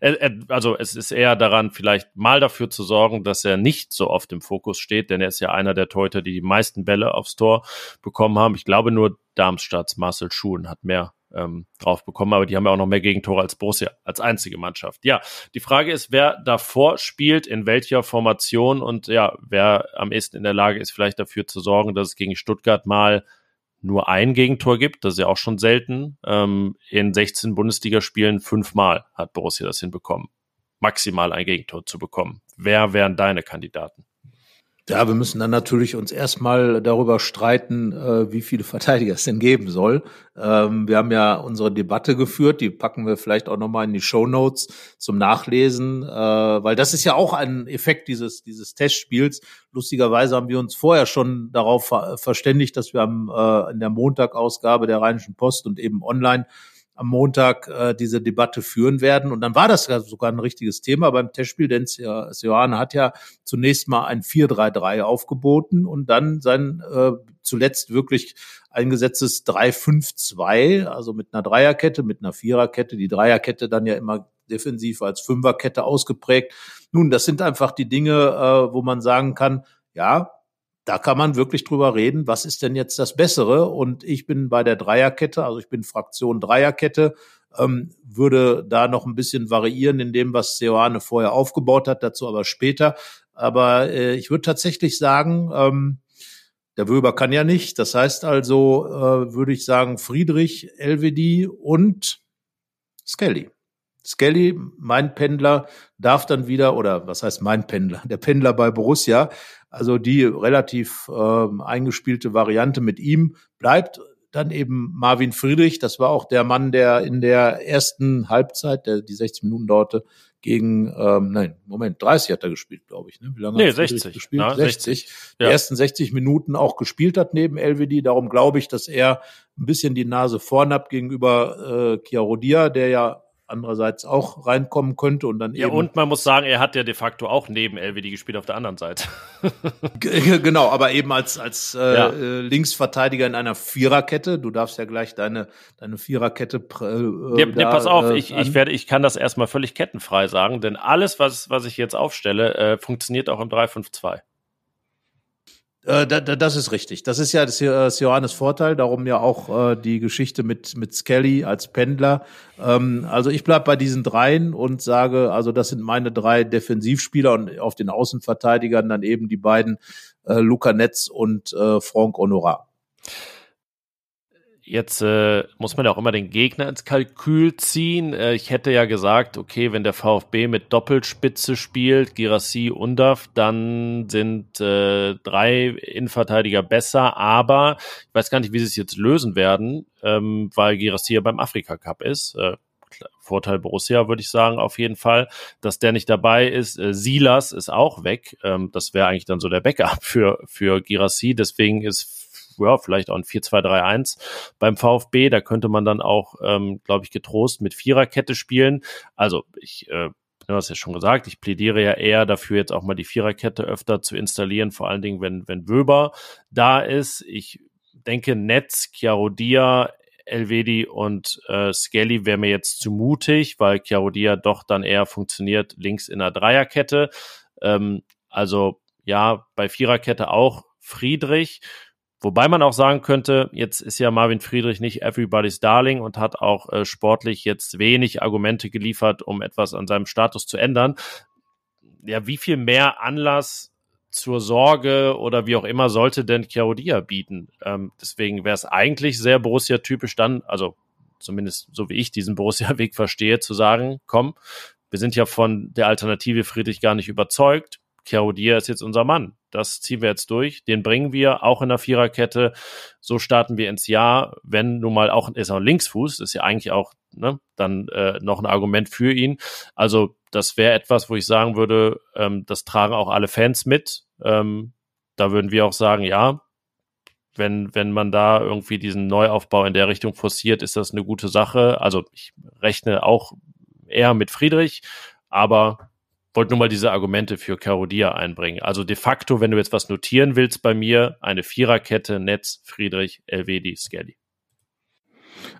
also es ist eher daran, vielleicht mal dafür zu sorgen, dass er nicht so oft im Fokus steht, denn er ist ja einer der Torhüter, die die meisten Bälle aufs Tor bekommen haben. Ich glaube nur Darmstadts Marcel Schulen hat mehr ähm, drauf bekommen, aber die haben ja auch noch mehr Gegentore als Borussia, als einzige Mannschaft. Ja, die Frage ist, wer davor spielt, in welcher Formation und ja, wer am ehesten in der Lage ist, vielleicht dafür zu sorgen, dass es gegen Stuttgart mal nur ein Gegentor gibt. Das ist ja auch schon selten. Ähm, in 16 Bundesligaspielen fünfmal hat Borussia das hinbekommen, maximal ein Gegentor zu bekommen. Wer wären deine Kandidaten? Ja, wir müssen dann natürlich uns erstmal darüber streiten, äh, wie viele Verteidiger es denn geben soll. Ähm, wir haben ja unsere Debatte geführt, die packen wir vielleicht auch nochmal in die Show Notes zum Nachlesen, äh, weil das ist ja auch ein Effekt dieses, dieses Testspiels. Lustigerweise haben wir uns vorher schon darauf ver verständigt, dass wir am, äh, in der Montagausgabe der Rheinischen Post und eben online am Montag äh, diese Debatte führen werden. Und dann war das ja sogar ein richtiges Thema beim Testspiel, denn Sioane hat ja zunächst mal ein 4-3-3 aufgeboten und dann sein äh, zuletzt wirklich eingesetztes 3-5-2, also mit einer Dreierkette, mit einer Viererkette, die Dreierkette dann ja immer defensiv als Fünferkette ausgeprägt. Nun, das sind einfach die Dinge, äh, wo man sagen kann, ja, da kann man wirklich drüber reden, was ist denn jetzt das Bessere? Und ich bin bei der Dreierkette, also ich bin Fraktion Dreierkette, ähm, würde da noch ein bisschen variieren in dem, was Seoane vorher aufgebaut hat, dazu aber später. Aber äh, ich würde tatsächlich sagen, ähm, der Wöber kann ja nicht. Das heißt also, äh, würde ich sagen, Friedrich, LWD und Skelly. Skelly, mein Pendler, darf dann wieder, oder was heißt mein Pendler? Der Pendler bei Borussia, also die relativ äh, eingespielte Variante mit ihm bleibt dann eben Marvin Friedrich. Das war auch der Mann, der in der ersten Halbzeit, der die 60 Minuten dauerte, gegen, ähm, nein, Moment, 30 hat er gespielt, glaube ich. Ne? Wie lange nee, hat 60. gespielt? Na, 60. 60. Die ja. ersten 60 Minuten auch gespielt hat neben LWD. Darum glaube ich, dass er ein bisschen die Nase vorn hat gegenüber äh, Chiarodia, der ja andererseits auch reinkommen könnte und dann ja, eben. Ja, und man muss sagen, er hat ja de facto auch neben LWD gespielt auf der anderen Seite. genau, aber eben als, als äh, ja. Äh, Linksverteidiger in einer Viererkette. Du darfst ja gleich deine, deine Viererkette. Äh, ja, da, nee, pass auf, äh, ich, ich werde, ich kann das erstmal völlig kettenfrei sagen, denn alles, was, was ich jetzt aufstelle, äh, funktioniert auch im 3-5-2. Äh, das ist richtig. Das ist ja das, das Johannes Vorteil, darum ja auch äh, die Geschichte mit, mit Skelly als Pendler. Ähm, also ich bleib bei diesen dreien und sage, also das sind meine drei Defensivspieler und auf den Außenverteidigern dann eben die beiden äh, Luca Netz und äh, Franck Honorat. Jetzt äh, muss man ja auch immer den Gegner ins Kalkül ziehen. Äh, ich hätte ja gesagt, okay, wenn der VfB mit Doppelspitze spielt, Girassi, Undaf, dann sind äh, drei Innenverteidiger besser. Aber ich weiß gar nicht, wie sie es jetzt lösen werden, ähm, weil Girassi ja beim Afrika Cup ist. Äh, Vorteil Borussia, würde ich sagen, auf jeden Fall. Dass der nicht dabei ist. Äh, Silas ist auch weg. Ähm, das wäre eigentlich dann so der Backup für, für Girassi. Deswegen ist ja, vielleicht auch ein 4-2-3-1 beim VfB. Da könnte man dann auch, ähm, glaube ich, getrost mit Viererkette spielen. Also ich äh, du hast ja schon gesagt, ich plädiere ja eher dafür, jetzt auch mal die Viererkette öfter zu installieren, vor allen Dingen, wenn, wenn Wöber da ist. Ich denke, Netz, Chiarodia, Elvedi und äh, Skelly wäre mir jetzt zu mutig, weil Chiarodia doch dann eher funktioniert links in der Dreierkette. Ähm, also ja, bei Viererkette auch Friedrich. Wobei man auch sagen könnte, jetzt ist ja Marvin Friedrich nicht everybody's darling und hat auch äh, sportlich jetzt wenig Argumente geliefert, um etwas an seinem Status zu ändern. Ja, wie viel mehr Anlass zur Sorge oder wie auch immer sollte denn Chiarodia bieten? Ähm, deswegen wäre es eigentlich sehr Borussia-typisch dann, also zumindest so wie ich diesen Borussia-Weg verstehe, zu sagen, komm, wir sind ja von der Alternative Friedrich gar nicht überzeugt. Chiarodia ist jetzt unser Mann das ziehen wir jetzt durch. Den bringen wir auch in der Viererkette. So starten wir ins Jahr. Wenn nun mal auch, ist auch Linksfuß, ist ja eigentlich auch ne, dann äh, noch ein Argument für ihn. Also das wäre etwas, wo ich sagen würde, ähm, das tragen auch alle Fans mit. Ähm, da würden wir auch sagen, ja, wenn, wenn man da irgendwie diesen Neuaufbau in der Richtung forciert, ist das eine gute Sache. Also ich rechne auch eher mit Friedrich, aber wollte nur mal diese Argumente für Carodia einbringen. Also de facto, wenn du jetzt was notieren willst bei mir, eine Viererkette, Netz, Friedrich, Elvedi, Skelly.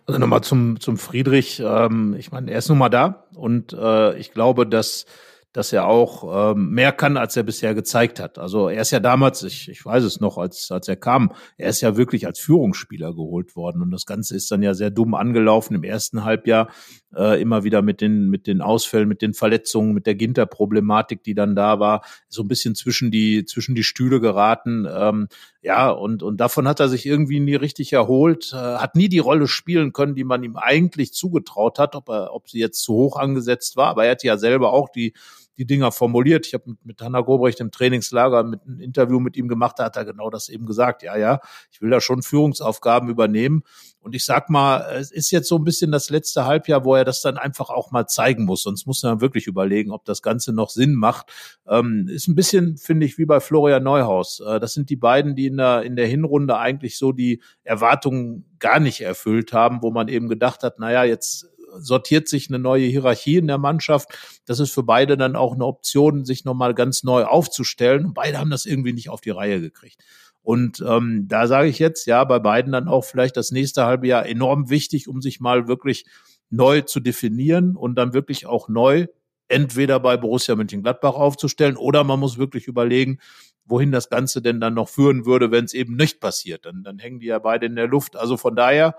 Also nochmal zum, zum Friedrich. Ähm, ich meine, er ist nun mal da und äh, ich glaube, dass dass er auch ähm, mehr kann, als er bisher gezeigt hat. Also er ist ja damals, ich, ich weiß es noch, als, als er kam, er ist ja wirklich als Führungsspieler geholt worden. Und das Ganze ist dann ja sehr dumm angelaufen im ersten Halbjahr, äh, immer wieder mit den, mit den Ausfällen, mit den Verletzungen, mit der Ginter-Problematik, die dann da war, so ein bisschen zwischen die, zwischen die Stühle geraten. Ähm, ja, und, und davon hat er sich irgendwie nie richtig erholt, äh, hat nie die Rolle spielen können, die man ihm eigentlich zugetraut hat, ob er, ob sie jetzt zu hoch angesetzt war. Aber er hat ja selber auch die die Dinger formuliert. Ich habe mit, mit Hanna Gobrecht im Trainingslager mit ein Interview mit ihm gemacht, da hat er genau das eben gesagt. Ja, ja, ich will da schon Führungsaufgaben übernehmen. Und ich sag mal, es ist jetzt so ein bisschen das letzte Halbjahr, wo er das dann einfach auch mal zeigen muss. Sonst muss man wirklich überlegen, ob das Ganze noch Sinn macht. Ähm, ist ein bisschen, finde ich, wie bei Florian Neuhaus. Äh, das sind die beiden, die in der, in der Hinrunde eigentlich so die Erwartungen gar nicht erfüllt haben, wo man eben gedacht hat, naja, jetzt sortiert sich eine neue Hierarchie in der Mannschaft. Das ist für beide dann auch eine Option, sich nochmal ganz neu aufzustellen. Und beide haben das irgendwie nicht auf die Reihe gekriegt. Und ähm, da sage ich jetzt, ja, bei beiden dann auch vielleicht das nächste halbe Jahr enorm wichtig, um sich mal wirklich neu zu definieren und dann wirklich auch neu entweder bei Borussia Mönchengladbach aufzustellen oder man muss wirklich überlegen, wohin das Ganze denn dann noch führen würde, wenn es eben nicht passiert. Dann, dann hängen die ja beide in der Luft. Also von daher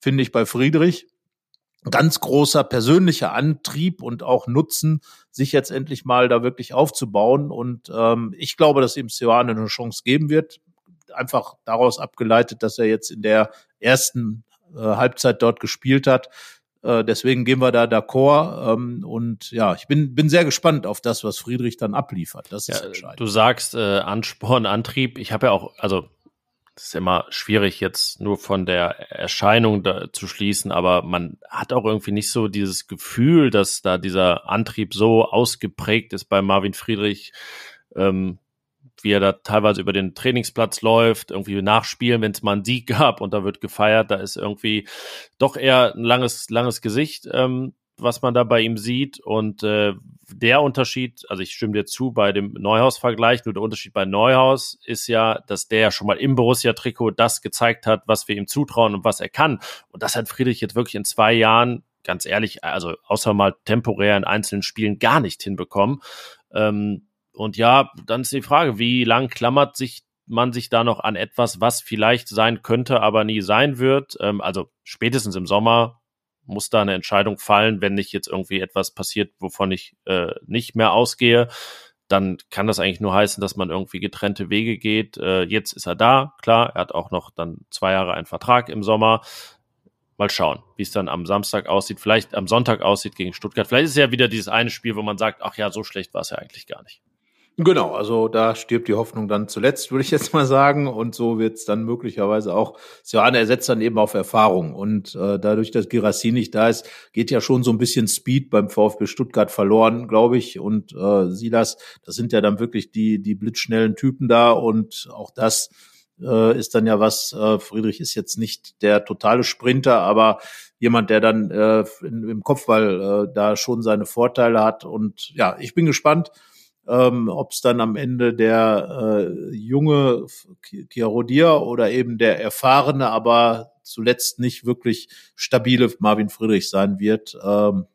finde ich bei Friedrich ganz großer persönlicher Antrieb und auch Nutzen, sich jetzt endlich mal da wirklich aufzubauen. Und ähm, ich glaube, dass ihm Sioane eine Chance geben wird. Einfach daraus abgeleitet, dass er jetzt in der ersten äh, Halbzeit dort gespielt hat. Äh, deswegen gehen wir da d'accord. Ähm, und ja, ich bin, bin sehr gespannt auf das, was Friedrich dann abliefert. Das ist ja, entscheidend. Du sagst äh, Ansporn, Antrieb. Ich habe ja auch, also das ist immer schwierig jetzt nur von der Erscheinung zu schließen, aber man hat auch irgendwie nicht so dieses Gefühl, dass da dieser Antrieb so ausgeprägt ist bei Marvin Friedrich, ähm, wie er da teilweise über den Trainingsplatz läuft, irgendwie nachspielen, wenn es mal einen Sieg gab und da wird gefeiert, da ist irgendwie doch eher ein langes, langes Gesicht. Ähm, was man da bei ihm sieht. Und äh, der Unterschied, also ich stimme dir zu bei dem Neuhaus-Vergleich, nur der Unterschied bei Neuhaus ist ja, dass der ja schon mal im Borussia-Trikot das gezeigt hat, was wir ihm zutrauen und was er kann. Und das hat Friedrich jetzt wirklich in zwei Jahren, ganz ehrlich, also außer mal temporär in einzelnen Spielen gar nicht hinbekommen. Ähm, und ja, dann ist die Frage, wie lang klammert sich man sich da noch an etwas, was vielleicht sein könnte, aber nie sein wird. Ähm, also spätestens im Sommer muss da eine Entscheidung fallen, wenn nicht jetzt irgendwie etwas passiert, wovon ich äh, nicht mehr ausgehe. Dann kann das eigentlich nur heißen, dass man irgendwie getrennte Wege geht. Äh, jetzt ist er da, klar, er hat auch noch dann zwei Jahre einen Vertrag im Sommer. Mal schauen, wie es dann am Samstag aussieht, vielleicht am Sonntag aussieht gegen Stuttgart. Vielleicht ist ja wieder dieses eine Spiel, wo man sagt, ach ja, so schlecht war es ja eigentlich gar nicht. Genau, also da stirbt die Hoffnung dann zuletzt, würde ich jetzt mal sagen. Und so wird es dann möglicherweise auch, Sioane ersetzt dann eben auf Erfahrung. Und äh, dadurch, dass Girassi nicht da ist, geht ja schon so ein bisschen Speed beim VfB Stuttgart verloren, glaube ich. Und äh, Silas, das sind ja dann wirklich die, die blitzschnellen Typen da. Und auch das äh, ist dann ja was, äh, Friedrich ist jetzt nicht der totale Sprinter, aber jemand, der dann äh, in, im Kopfball äh, da schon seine Vorteile hat. Und ja, ich bin gespannt ähm, ob es dann am Ende der äh, junge Chiarodia oder eben der erfahrene, aber zuletzt nicht wirklich stabile Marvin Friedrich sein wird. Ähm,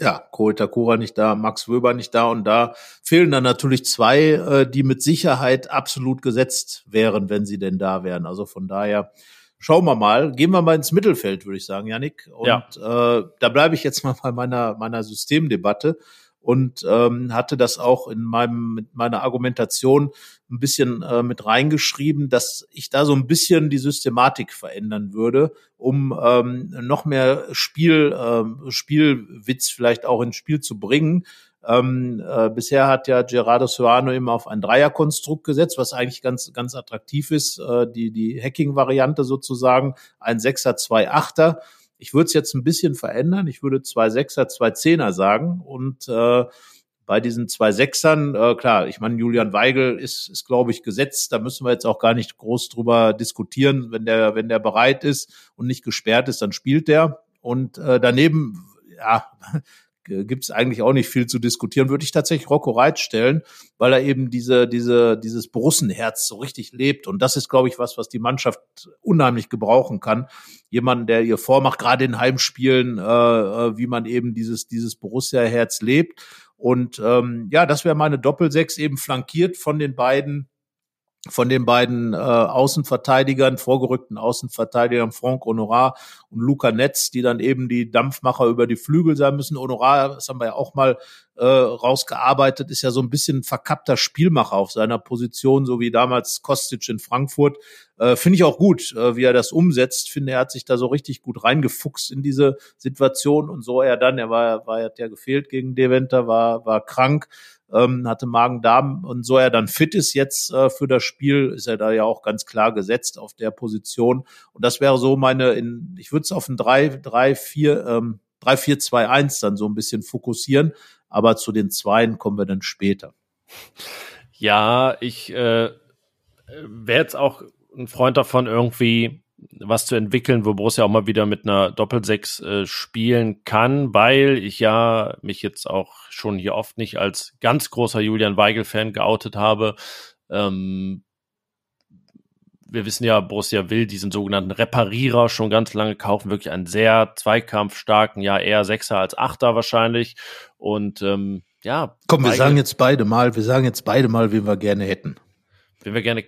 ja, Kohl Takura nicht da, Max Wöber nicht da und da fehlen dann natürlich zwei, äh, die mit Sicherheit absolut gesetzt wären, wenn sie denn da wären. Also von daher schauen wir mal. Gehen wir mal ins Mittelfeld, würde ich sagen, Janik. Und ja. äh, da bleibe ich jetzt mal bei meiner, meiner Systemdebatte und ähm, hatte das auch in meinem mit meiner Argumentation ein bisschen äh, mit reingeschrieben, dass ich da so ein bisschen die Systematik verändern würde, um ähm, noch mehr Spiel äh, Spielwitz vielleicht auch ins Spiel zu bringen. Ähm, äh, bisher hat ja Gerardo Suano immer auf ein Dreierkonstrukt gesetzt, was eigentlich ganz ganz attraktiv ist, äh, die die Hacking-Variante sozusagen, ein Sechser, zwei Achter. Ich würde es jetzt ein bisschen verändern. Ich würde zwei Sechser, zwei Zehner sagen. Und äh, bei diesen zwei Sechsern, äh, klar, ich meine, Julian Weigel ist, ist glaube ich, gesetzt. Da müssen wir jetzt auch gar nicht groß drüber diskutieren. Wenn der, wenn der bereit ist und nicht gesperrt ist, dann spielt der. Und äh, daneben, ja, gibt es eigentlich auch nicht viel zu diskutieren, würde ich tatsächlich Rocco Reit stellen, weil er eben diese, diese, dieses Borussenherz so richtig lebt. Und das ist, glaube ich, was, was die Mannschaft unheimlich gebrauchen kann. Jemanden, der ihr vormacht, gerade in Heimspielen, äh, äh wie man eben dieses, dieses Borussia-Herz lebt. Und ähm, ja, das wäre meine Doppelsechs eben flankiert von den beiden von den beiden äh, Außenverteidigern, vorgerückten Außenverteidigern Franck Honorar und Luca Netz, die dann eben die Dampfmacher über die Flügel sein müssen. Honorar, das haben wir ja auch mal äh, rausgearbeitet, ist ja so ein bisschen verkappter Spielmacher auf seiner Position, so wie damals Kostic in Frankfurt. Äh, Finde ich auch gut, äh, wie er das umsetzt. Finde, er hat sich da so richtig gut reingefuchst in diese Situation und so er dann, er war, war hat ja gefehlt gegen Deventer, war, war krank ähm, hatte Magen-Darm und so er dann fit ist jetzt äh, für das Spiel, ist er da ja auch ganz klar gesetzt auf der Position. Und das wäre so meine, in, ich würde es auf ein 3, 3, 4, ähm, 3, 4, 2, 1 dann so ein bisschen fokussieren, aber zu den Zweien kommen wir dann später. Ja, ich äh, wäre jetzt auch ein Freund davon, irgendwie was zu entwickeln, wo Borussia auch mal wieder mit einer Doppelsechs äh, spielen kann, weil ich ja mich jetzt auch schon hier oft nicht als ganz großer Julian Weigel-Fan geoutet habe. Ähm, wir wissen ja, Borussia will diesen sogenannten Reparierer schon ganz lange kaufen, wirklich einen sehr zweikampfstarken, ja eher Sechser als Achter wahrscheinlich. Und ähm, ja. Komm, wir sagen jetzt beide mal, wir sagen jetzt beide mal, wen wir gerne hätten. Wen wir gerne,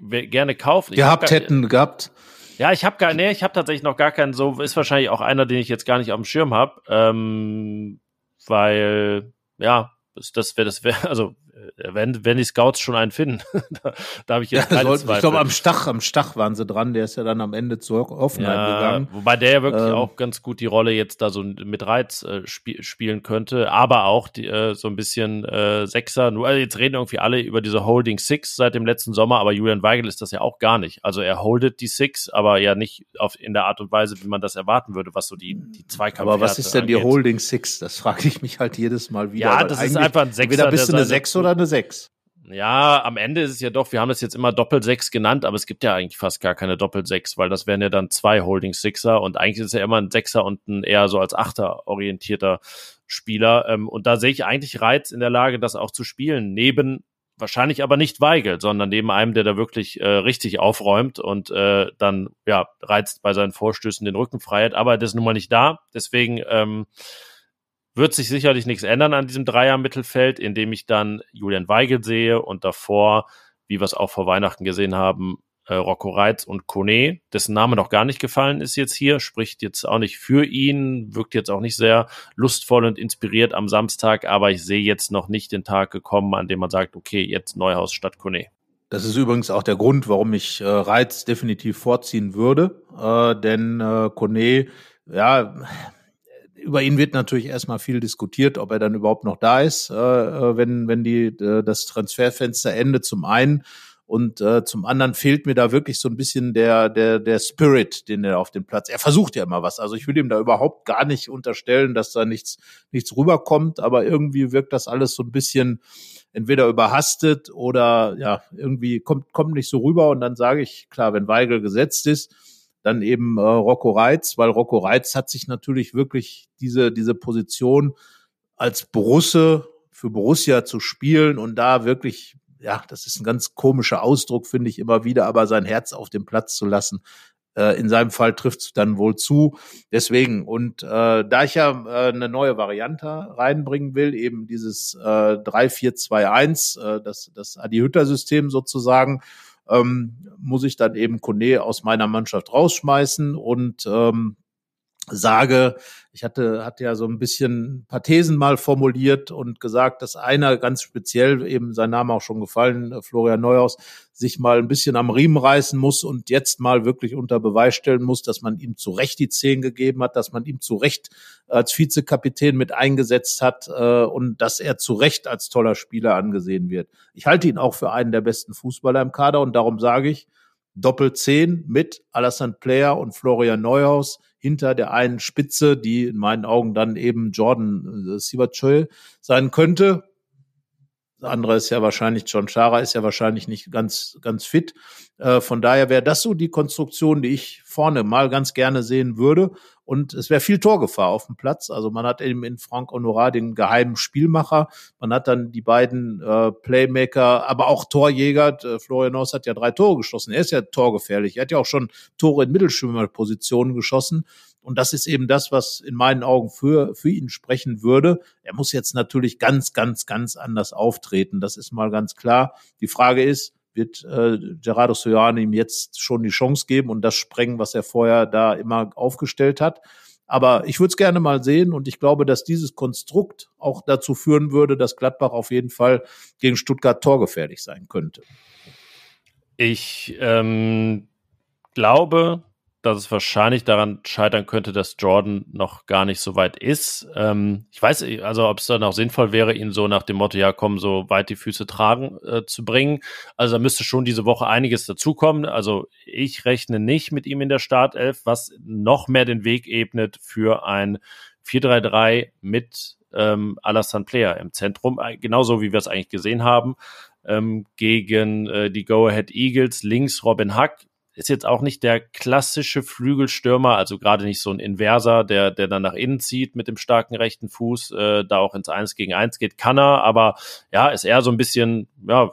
gerne kaufen. Gehabt hätten, gehabt. Ja, ich habe gar, nee, ich habe tatsächlich noch gar keinen so, ist wahrscheinlich auch einer, den ich jetzt gar nicht auf dem Schirm habe, ähm, weil, ja, das, das wäre, das wäre, also wenn, wenn die Scouts schon einen finden. da, da habe ich jetzt ja, keine sollten, Ich glaube, am Stach, am Stach waren sie dran. Der ist ja dann am Ende zu Hoffenheim ja, gegangen. Wobei der ja wirklich ähm, auch ganz gut die Rolle jetzt da so mit Reiz äh, sp spielen könnte. Aber auch die, äh, so ein bisschen äh, Sechser. Nur, also jetzt reden irgendwie alle über diese Holding Six seit dem letzten Sommer, aber Julian Weigel ist das ja auch gar nicht. Also er holdet die Six, aber ja nicht auf, in der Art und Weise, wie man das erwarten würde, was so die, die Zweikampf Aber was ist denn angeht. die Holding Six? Das frage ich mich halt jedes Mal wieder. Ja, das ist einfach ein Sechser. Entweder bist du eine Sechs oder eine Sechs. Ja, am Ende ist es ja doch, wir haben das jetzt immer Doppel-Sechs genannt, aber es gibt ja eigentlich fast gar keine Doppel-Sechs, weil das wären ja dann zwei Holding-Sixer und eigentlich ist es ja immer ein Sechser und ein eher so als Achter orientierter Spieler. Ähm, und da sehe ich eigentlich Reiz in der Lage, das auch zu spielen, neben wahrscheinlich aber nicht Weigel, sondern neben einem, der da wirklich äh, richtig aufräumt und äh, dann ja reizt bei seinen Vorstößen den Rücken frei hat. Aber das ist nun mal nicht da. Deswegen ähm, wird sich sicherlich nichts ändern an diesem Dreier-Mittelfeld, indem ich dann Julian Weigel sehe und davor, wie wir es auch vor Weihnachten gesehen haben, äh, Rocco Reitz und Kone, dessen Name noch gar nicht gefallen ist jetzt hier, spricht jetzt auch nicht für ihn, wirkt jetzt auch nicht sehr lustvoll und inspiriert am Samstag, aber ich sehe jetzt noch nicht den Tag gekommen, an dem man sagt, okay, jetzt Neuhaus statt Kone. Das ist übrigens auch der Grund, warum ich äh, Reiz definitiv vorziehen würde, äh, denn äh, Kone, ja, über ihn wird natürlich erstmal viel diskutiert, ob er dann überhaupt noch da ist, äh, äh, wenn, wenn die, äh, das Transferfenster endet zum einen. Und äh, zum anderen fehlt mir da wirklich so ein bisschen der, der, der Spirit, den er auf dem Platz. Er versucht ja immer was. Also ich will ihm da überhaupt gar nicht unterstellen, dass da nichts, nichts rüberkommt, aber irgendwie wirkt das alles so ein bisschen entweder überhastet oder ja, irgendwie kommt, kommt nicht so rüber. Und dann sage ich, klar, wenn Weigel gesetzt ist, dann eben äh, Rocco Reitz, weil Rocco Reitz hat sich natürlich wirklich diese, diese Position als Borusse für Borussia zu spielen und da wirklich, ja, das ist ein ganz komischer Ausdruck, finde ich immer wieder, aber sein Herz auf dem Platz zu lassen. Äh, in seinem Fall trifft es dann wohl zu. Deswegen, und äh, da ich ja äh, eine neue Variante reinbringen will, eben dieses äh, 3-4-2-1, äh, das, das Adi-Hütter-System sozusagen, ähm, muss ich dann eben Kone aus meiner Mannschaft rausschmeißen und ähm, sage, ich hatte, hatte ja so ein bisschen ein paar Thesen mal formuliert und gesagt, dass einer ganz speziell, eben sein Name auch schon gefallen, Florian Neuhaus, sich mal ein bisschen am Riemen reißen muss und jetzt mal wirklich unter Beweis stellen muss, dass man ihm zu Recht die Zehn gegeben hat, dass man ihm zu Recht als Vizekapitän mit eingesetzt hat äh, und dass er zu Recht als toller Spieler angesehen wird. Ich halte ihn auch für einen der besten Fußballer im Kader und darum sage ich, Doppel 10 mit Alassane Player und Florian Neuhaus hinter der einen Spitze, die in meinen Augen dann eben Jordan äh, Sivachöl sein könnte. Andere ist ja wahrscheinlich, John Chara ist ja wahrscheinlich nicht ganz, ganz fit. Äh, von daher wäre das so die Konstruktion, die ich vorne mal ganz gerne sehen würde. Und es wäre viel Torgefahr auf dem Platz. Also man hat eben in Frank Honorat den geheimen Spielmacher. Man hat dann die beiden äh, Playmaker, aber auch Torjäger. Äh, Florian Haus hat ja drei Tore geschossen. Er ist ja torgefährlich. Er hat ja auch schon Tore in Mittelschwimmerpositionen geschossen. Und das ist eben das, was in meinen Augen für, für ihn sprechen würde. Er muss jetzt natürlich ganz, ganz, ganz anders auftreten. Das ist mal ganz klar. Die Frage ist, wird äh, Gerardo Sojani ihm jetzt schon die Chance geben und das sprengen, was er vorher da immer aufgestellt hat. Aber ich würde es gerne mal sehen und ich glaube, dass dieses Konstrukt auch dazu führen würde, dass Gladbach auf jeden Fall gegen Stuttgart torgefährlich sein könnte. Ich ähm, glaube, dass es wahrscheinlich daran scheitern könnte, dass Jordan noch gar nicht so weit ist. Ähm, ich weiß, also ob es dann auch sinnvoll wäre, ihn so nach dem Motto, ja komm, so weit die Füße tragen äh, zu bringen. Also da müsste schon diese Woche einiges dazukommen. Also ich rechne nicht mit ihm in der Startelf, was noch mehr den Weg ebnet für ein 4-3-3 mit ähm, Alassane Player im Zentrum, äh, genauso wie wir es eigentlich gesehen haben. Ähm, gegen äh, die Go-Ahead Eagles, links Robin Hack, ist jetzt auch nicht der klassische Flügelstürmer, also gerade nicht so ein Inverser, der, der dann nach innen zieht mit dem starken rechten Fuß, äh, da auch ins Eins gegen Eins geht, kann er, aber ja, ist eher so ein bisschen, ja,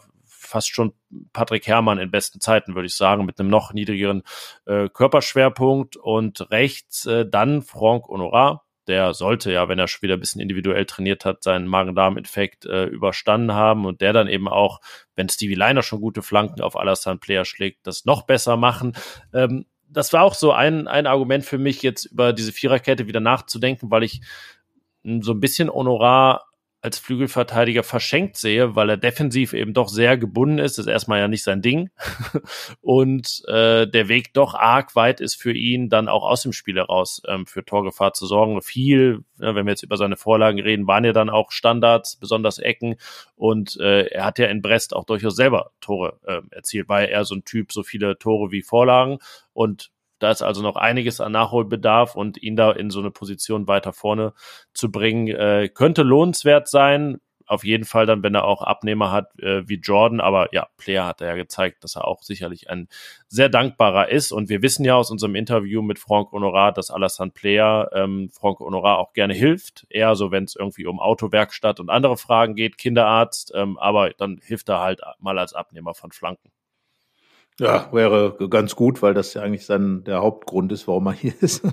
fast schon Patrick Herrmann in besten Zeiten, würde ich sagen, mit einem noch niedrigeren äh, Körperschwerpunkt. Und rechts äh, dann Franck Honorat, der sollte ja, wenn er schon wieder ein bisschen individuell trainiert hat, seinen Magen-Darm-Infekt äh, überstanden haben und der dann eben auch, wenn Stevie Liner schon gute Flanken auf Alassane Player schlägt, das noch besser machen. Ähm, das war auch so ein, ein Argument für mich, jetzt über diese Viererkette wieder nachzudenken, weil ich hm, so ein bisschen Honorar als Flügelverteidiger verschenkt sehe, weil er defensiv eben doch sehr gebunden ist. Das ist erstmal ja nicht sein Ding. Und äh, der Weg doch arg weit ist für ihn, dann auch aus dem Spiel heraus ähm, für Torgefahr zu sorgen. Viel, ja, wenn wir jetzt über seine Vorlagen reden, waren ja dann auch Standards, besonders Ecken. Und äh, er hat ja in Brest auch durchaus selber Tore äh, erzielt, weil er so ein Typ, so viele Tore wie Vorlagen. Und da ist also noch einiges an Nachholbedarf und ihn da in so eine Position weiter vorne zu bringen, äh, könnte lohnenswert sein. Auf jeden Fall dann, wenn er auch Abnehmer hat äh, wie Jordan. Aber ja, Player hat er ja gezeigt, dass er auch sicherlich ein sehr dankbarer ist. Und wir wissen ja aus unserem Interview mit Frank Honorat, dass Alassane Player ähm, Frank Honorat auch gerne hilft. Eher so, wenn es irgendwie um Autowerkstatt und andere Fragen geht, Kinderarzt. Ähm, aber dann hilft er halt mal als Abnehmer von Flanken. Ja, wäre ganz gut, weil das ja eigentlich sein der Hauptgrund ist, warum er hier ist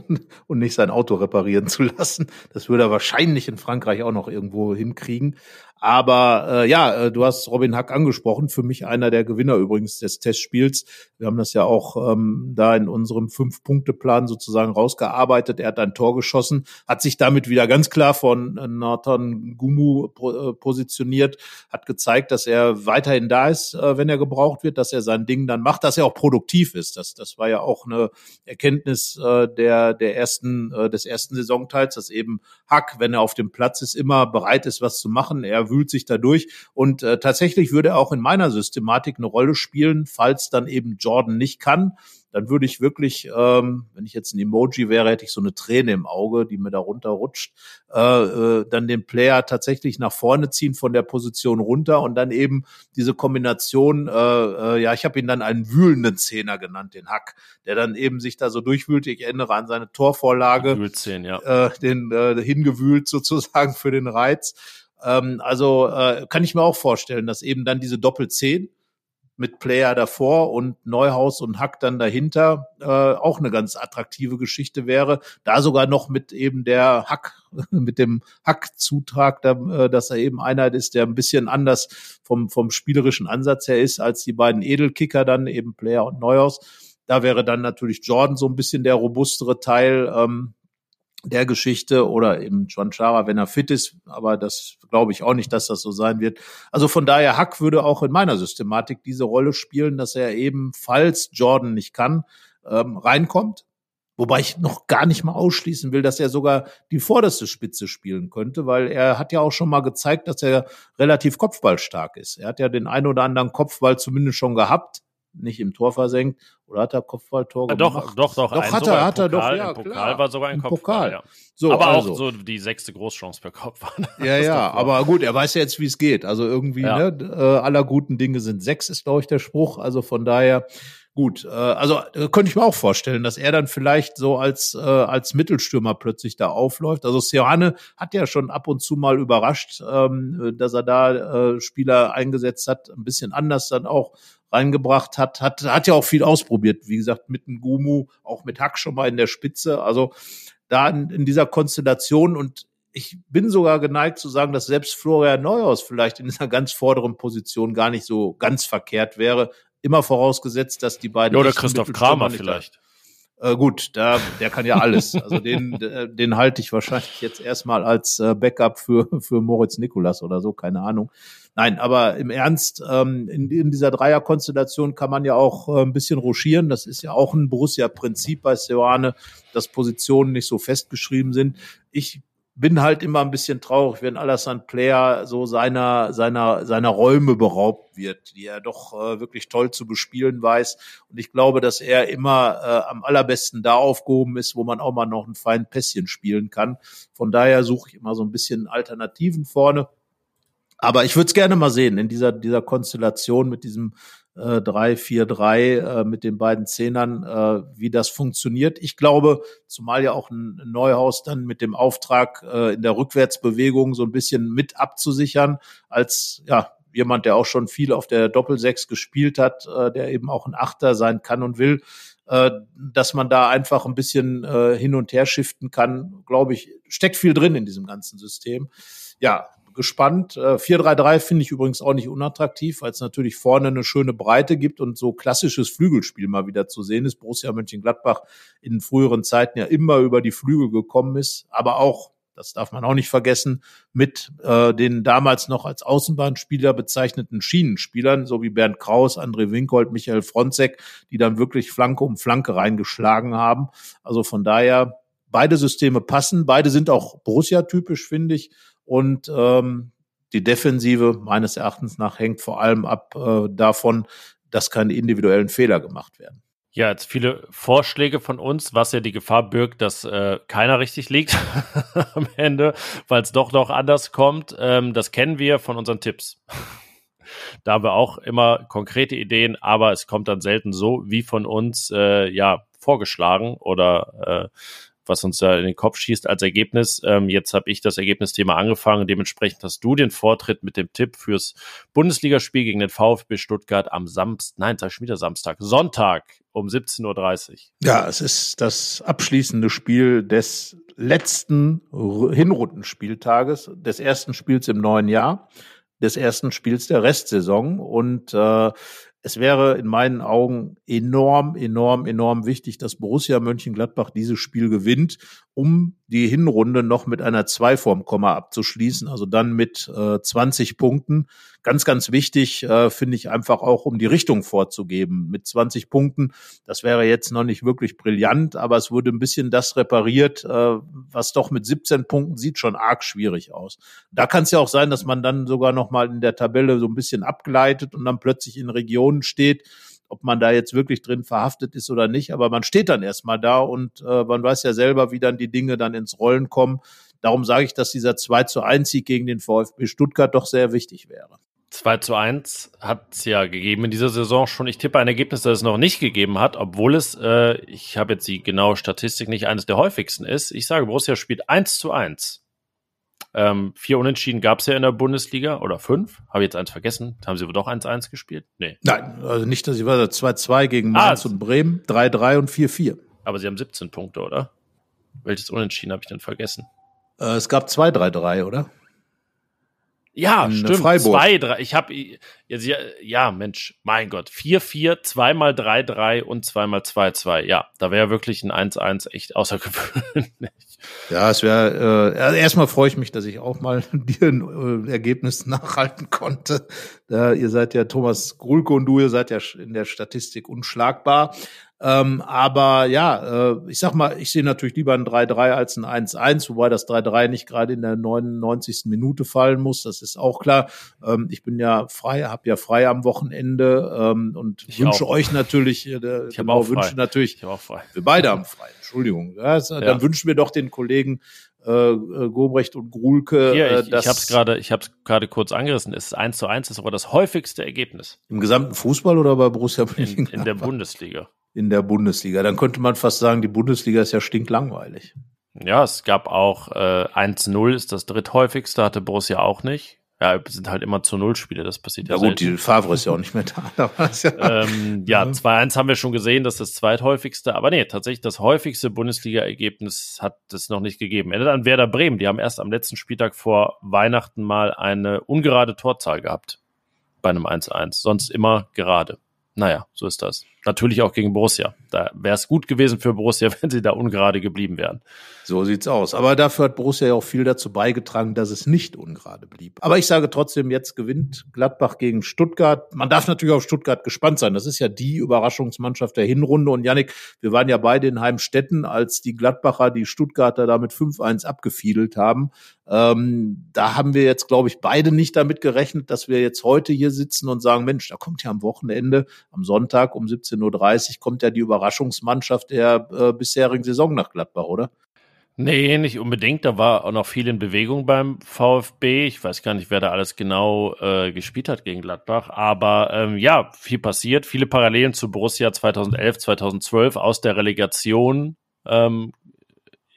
und nicht sein Auto reparieren zu lassen. Das würde er wahrscheinlich in Frankreich auch noch irgendwo hinkriegen. Aber äh, ja, äh, du hast Robin Hack angesprochen, für mich einer der Gewinner übrigens des Testspiels. Wir haben das ja auch ähm, da in unserem Fünf-Punkte-Plan sozusagen rausgearbeitet. Er hat ein Tor geschossen, hat sich damit wieder ganz klar von äh, Nathan Gumu äh, positioniert, hat gezeigt, dass er weiterhin da ist, äh, wenn er gebraucht wird, dass er sein Ding dann macht, dass er auch produktiv ist. Das, das war ja auch eine Erkenntnis äh, der, der ersten, äh, des ersten Saisonteils, dass eben Hack, wenn er auf dem Platz ist, immer bereit ist, was zu machen. Er wühlt sich da durch. Und äh, tatsächlich würde er auch in meiner Systematik eine Rolle spielen, falls dann eben Jordan nicht kann. Dann würde ich wirklich, ähm, wenn ich jetzt ein Emoji wäre, hätte ich so eine Träne im Auge, die mir da runterrutscht, äh, äh, dann den Player tatsächlich nach vorne ziehen von der Position runter und dann eben diese Kombination, äh, äh, ja, ich habe ihn dann einen wühlenden Zehner genannt, den Hack, der dann eben sich da so durchwühlt. Ich erinnere an seine Torvorlage, Wühlzehn, ja. äh, den äh, hingewühlt sozusagen für den Reiz. Ähm, also äh, kann ich mir auch vorstellen, dass eben dann diese Doppel-10 mit Player davor und Neuhaus und Hack dann dahinter äh, auch eine ganz attraktive Geschichte wäre. Da sogar noch mit eben der Hack, mit dem Hack-Zutrag, da, äh, dass er eben einer ist, der ein bisschen anders vom, vom spielerischen Ansatz her ist als die beiden Edelkicker dann eben Player und Neuhaus. Da wäre dann natürlich Jordan so ein bisschen der robustere Teil. Ähm, der Geschichte oder eben John Chara, wenn er fit ist, aber das glaube ich auch nicht, dass das so sein wird. Also von daher, Hack würde auch in meiner Systematik diese Rolle spielen, dass er eben, falls Jordan nicht kann, ähm, reinkommt. Wobei ich noch gar nicht mal ausschließen will, dass er sogar die vorderste Spitze spielen könnte, weil er hat ja auch schon mal gezeigt, dass er relativ kopfballstark ist. Er hat ja den ein oder anderen Kopfball zumindest schon gehabt nicht im Tor versenkt oder hat er Kopfballtor ja, gemacht? Doch, doch, doch. Doch, hat er, hat er doch, ja, Im Pokal klar. war sogar ein Kopfball, Pokal. Ja. So, aber also. auch so die sechste Großchance per Kopf. ja, ja, aber gut, er weiß ja jetzt, wie es geht. Also irgendwie, ja. ne, äh, aller guten Dinge sind sechs, ist, glaube ich, der Spruch. Also von daher, gut, äh, also äh, könnte ich mir auch vorstellen, dass er dann vielleicht so als, äh, als Mittelstürmer plötzlich da aufläuft. Also Seoane hat ja schon ab und zu mal überrascht, ähm, dass er da äh, Spieler eingesetzt hat, ein bisschen anders dann auch reingebracht hat, hat, hat ja auch viel ausprobiert. Wie gesagt, mit dem Gumu, auch mit Hack schon mal in der Spitze. Also da in, in dieser Konstellation und ich bin sogar geneigt zu sagen, dass selbst Florian Neuhaus vielleicht in dieser ganz vorderen Position gar nicht so ganz verkehrt wäre. Immer vorausgesetzt, dass die beiden. Ja, oder Christoph Kramer vielleicht. Äh, gut, da, der kann ja alles. Also den, den halte ich wahrscheinlich jetzt erstmal als äh, Backup für, für Moritz Nikolas oder so, keine Ahnung. Nein, aber im Ernst, ähm, in, in dieser Dreierkonstellation kann man ja auch äh, ein bisschen ruschieren. Das ist ja auch ein Borussia-Prinzip bei Seoane, dass Positionen nicht so festgeschrieben sind. Ich bin halt immer ein bisschen traurig, wenn Alassane Player so seiner, seiner, seiner Räume beraubt wird, die er doch äh, wirklich toll zu bespielen weiß. Und ich glaube, dass er immer äh, am allerbesten da aufgehoben ist, wo man auch mal noch ein fein Pässchen spielen kann. Von daher suche ich immer so ein bisschen Alternativen vorne. Aber ich würde es gerne mal sehen in dieser, dieser Konstellation mit diesem äh, 3-4-3 äh, mit den beiden Zehnern, äh, wie das funktioniert. Ich glaube, zumal ja auch ein Neuhaus dann mit dem Auftrag äh, in der Rückwärtsbewegung so ein bisschen mit abzusichern, als ja jemand, der auch schon viel auf der Doppelsechs gespielt hat, äh, der eben auch ein Achter sein kann und will, äh, dass man da einfach ein bisschen äh, hin und her shiften kann, glaube ich, steckt viel drin in diesem ganzen System. Ja, gespannt. Äh, 4-3-3 finde ich übrigens auch nicht unattraktiv, weil es natürlich vorne eine schöne Breite gibt und so klassisches Flügelspiel mal wieder zu sehen ist. Borussia Mönchengladbach in früheren Zeiten ja immer über die Flügel gekommen ist, aber auch das darf man auch nicht vergessen, mit äh, den damals noch als Außenbahnspieler bezeichneten Schienenspielern, so wie Bernd Kraus, André Winkold, Michael Fronzek, die dann wirklich Flanke um Flanke reingeschlagen haben. Also von daher, beide Systeme passen, beide sind auch Borussia-typisch, finde ich. Und ähm, die Defensive meines Erachtens nach hängt vor allem ab äh, davon, dass keine individuellen Fehler gemacht werden. Ja, jetzt viele Vorschläge von uns, was ja die Gefahr birgt, dass äh, keiner richtig liegt am Ende, weil es doch noch anders kommt. Ähm, das kennen wir von unseren Tipps. da haben wir auch immer konkrete Ideen, aber es kommt dann selten so wie von uns äh, ja vorgeschlagen oder äh, was uns da in den Kopf schießt als Ergebnis. Ähm, jetzt habe ich das Ergebnisthema angefangen. Dementsprechend hast du den Vortritt mit dem Tipp fürs Bundesligaspiel gegen den VfB Stuttgart am Samstag, nein, sag ich wieder Samstag, Sonntag um 17.30 Uhr. Ja, es ist das abschließende Spiel des letzten Hinrundenspieltages, des ersten Spiels im neuen Jahr, des ersten Spiels der Restsaison. Und äh, es wäre in meinen Augen enorm, enorm, enorm wichtig, dass Borussia Mönchengladbach dieses Spiel gewinnt, um die Hinrunde noch mit einer 2 vorm Komma abzuschließen, also dann mit äh, 20 Punkten. Ganz, ganz wichtig, äh, finde ich einfach auch, um die Richtung vorzugeben. Mit 20 Punkten, das wäre jetzt noch nicht wirklich brillant, aber es wurde ein bisschen das repariert, äh, was doch mit 17 Punkten sieht schon arg schwierig aus. Da kann es ja auch sein, dass man dann sogar noch mal in der Tabelle so ein bisschen abgleitet und dann plötzlich in Regionen steht, ob man da jetzt wirklich drin verhaftet ist oder nicht, aber man steht dann erstmal da und äh, man weiß ja selber, wie dann die Dinge dann ins Rollen kommen. Darum sage ich, dass dieser 2 zu 1 Sieg gegen den VfB Stuttgart doch sehr wichtig wäre. 2 zu 1 hat es ja gegeben in dieser Saison schon. Ich tippe ein Ergebnis, das es noch nicht gegeben hat, obwohl es, äh, ich habe jetzt die genaue Statistik nicht, eines der häufigsten ist. Ich sage, Borussia spielt 1 zu 1. Ähm, vier Unentschieden gab es ja in der Bundesliga oder fünf. Habe ich jetzt eins vergessen. Haben sie wohl doch 1-1 gespielt? Nee. Nein, also nicht, dass ich war 2-2 gegen Mainz ah, und Bremen, 3-3 und 4-4. Aber sie haben 17 Punkte, oder? Welches Unentschieden habe ich denn vergessen? Äh, es gab 2-3-3, oder? Ja, in stimmt. Freiburg. Zwei, drei. Ich habe ja, ja, Mensch, mein Gott, vier, vier, zweimal drei, drei und zweimal zwei, zwei. Ja, da wäre wirklich ein 1-1 echt außergewöhnlich. Ja, es wäre. Äh, also erstmal freue ich mich, dass ich auch mal dir ein äh, Ergebnis nachhalten konnte. Da, ihr seid ja Thomas Grulke und du, ihr seid ja in der Statistik unschlagbar. Ähm, aber ja, äh, ich sag mal, ich sehe natürlich lieber ein 3-3 als ein 1-1, wobei das 3-3 nicht gerade in der 99. Minute fallen muss, das ist auch klar. Ähm, ich bin ja frei, habe ja frei am Wochenende ähm, und ich wünsche auch. euch natürlich, äh, ich genau, auch wünsche natürlich, ich auch frei. wir beide haben frei, Entschuldigung. Ja, ja. Dann wünschen wir doch den Kollegen äh, äh Gobrecht und Grulke. Hier, äh, ich, ich habe es gerade, ich habe gerade kurz angerissen. Es ist eins zu eins, ist aber das häufigste Ergebnis. Im gesamten Fußball oder bei Borussia In, in der Bundesliga in der Bundesliga. Dann könnte man fast sagen, die Bundesliga ist ja stinklangweilig. Ja, es gab auch äh, 1-0 ist das dritthäufigste, hatte Borussia auch nicht. Ja, sind halt immer zu Null Spiele, das passiert ja, ja gut, die Favre ist ja auch nicht mehr da. ja, ähm, ja 2-1 haben wir schon gesehen, das ist das zweithäufigste. Aber nee, tatsächlich das häufigste Bundesliga-Ergebnis hat es noch nicht gegeben. Erinnert an Werder Bremen, die haben erst am letzten Spieltag vor Weihnachten mal eine ungerade Torzahl gehabt bei einem 1-1. Sonst immer gerade. Naja, so ist das. Natürlich auch gegen Borussia. Da wäre es gut gewesen für Borussia, wenn sie da ungerade geblieben wären. So sieht's aus. Aber dafür hat Borussia ja auch viel dazu beigetragen, dass es nicht ungerade blieb. Aber ich sage trotzdem, jetzt gewinnt Gladbach gegen Stuttgart. Man darf natürlich auf Stuttgart gespannt sein. Das ist ja die Überraschungsmannschaft der Hinrunde. Und Yannick, wir waren ja beide in Heimstetten, als die Gladbacher die Stuttgarter damit 5-1 abgefiedelt haben. Ähm, da haben wir jetzt, glaube ich, beide nicht damit gerechnet, dass wir jetzt heute hier sitzen und sagen, Mensch, da kommt ja am Wochenende, am Sonntag um 17 17.30 Uhr kommt ja die Überraschungsmannschaft der äh, bisherigen Saison nach Gladbach, oder? Nee, nicht unbedingt. Da war auch noch viel in Bewegung beim VfB. Ich weiß gar nicht, wer da alles genau äh, gespielt hat gegen Gladbach. Aber ähm, ja, viel passiert. Viele Parallelen zu Borussia 2011, 2012 aus der Relegation ähm,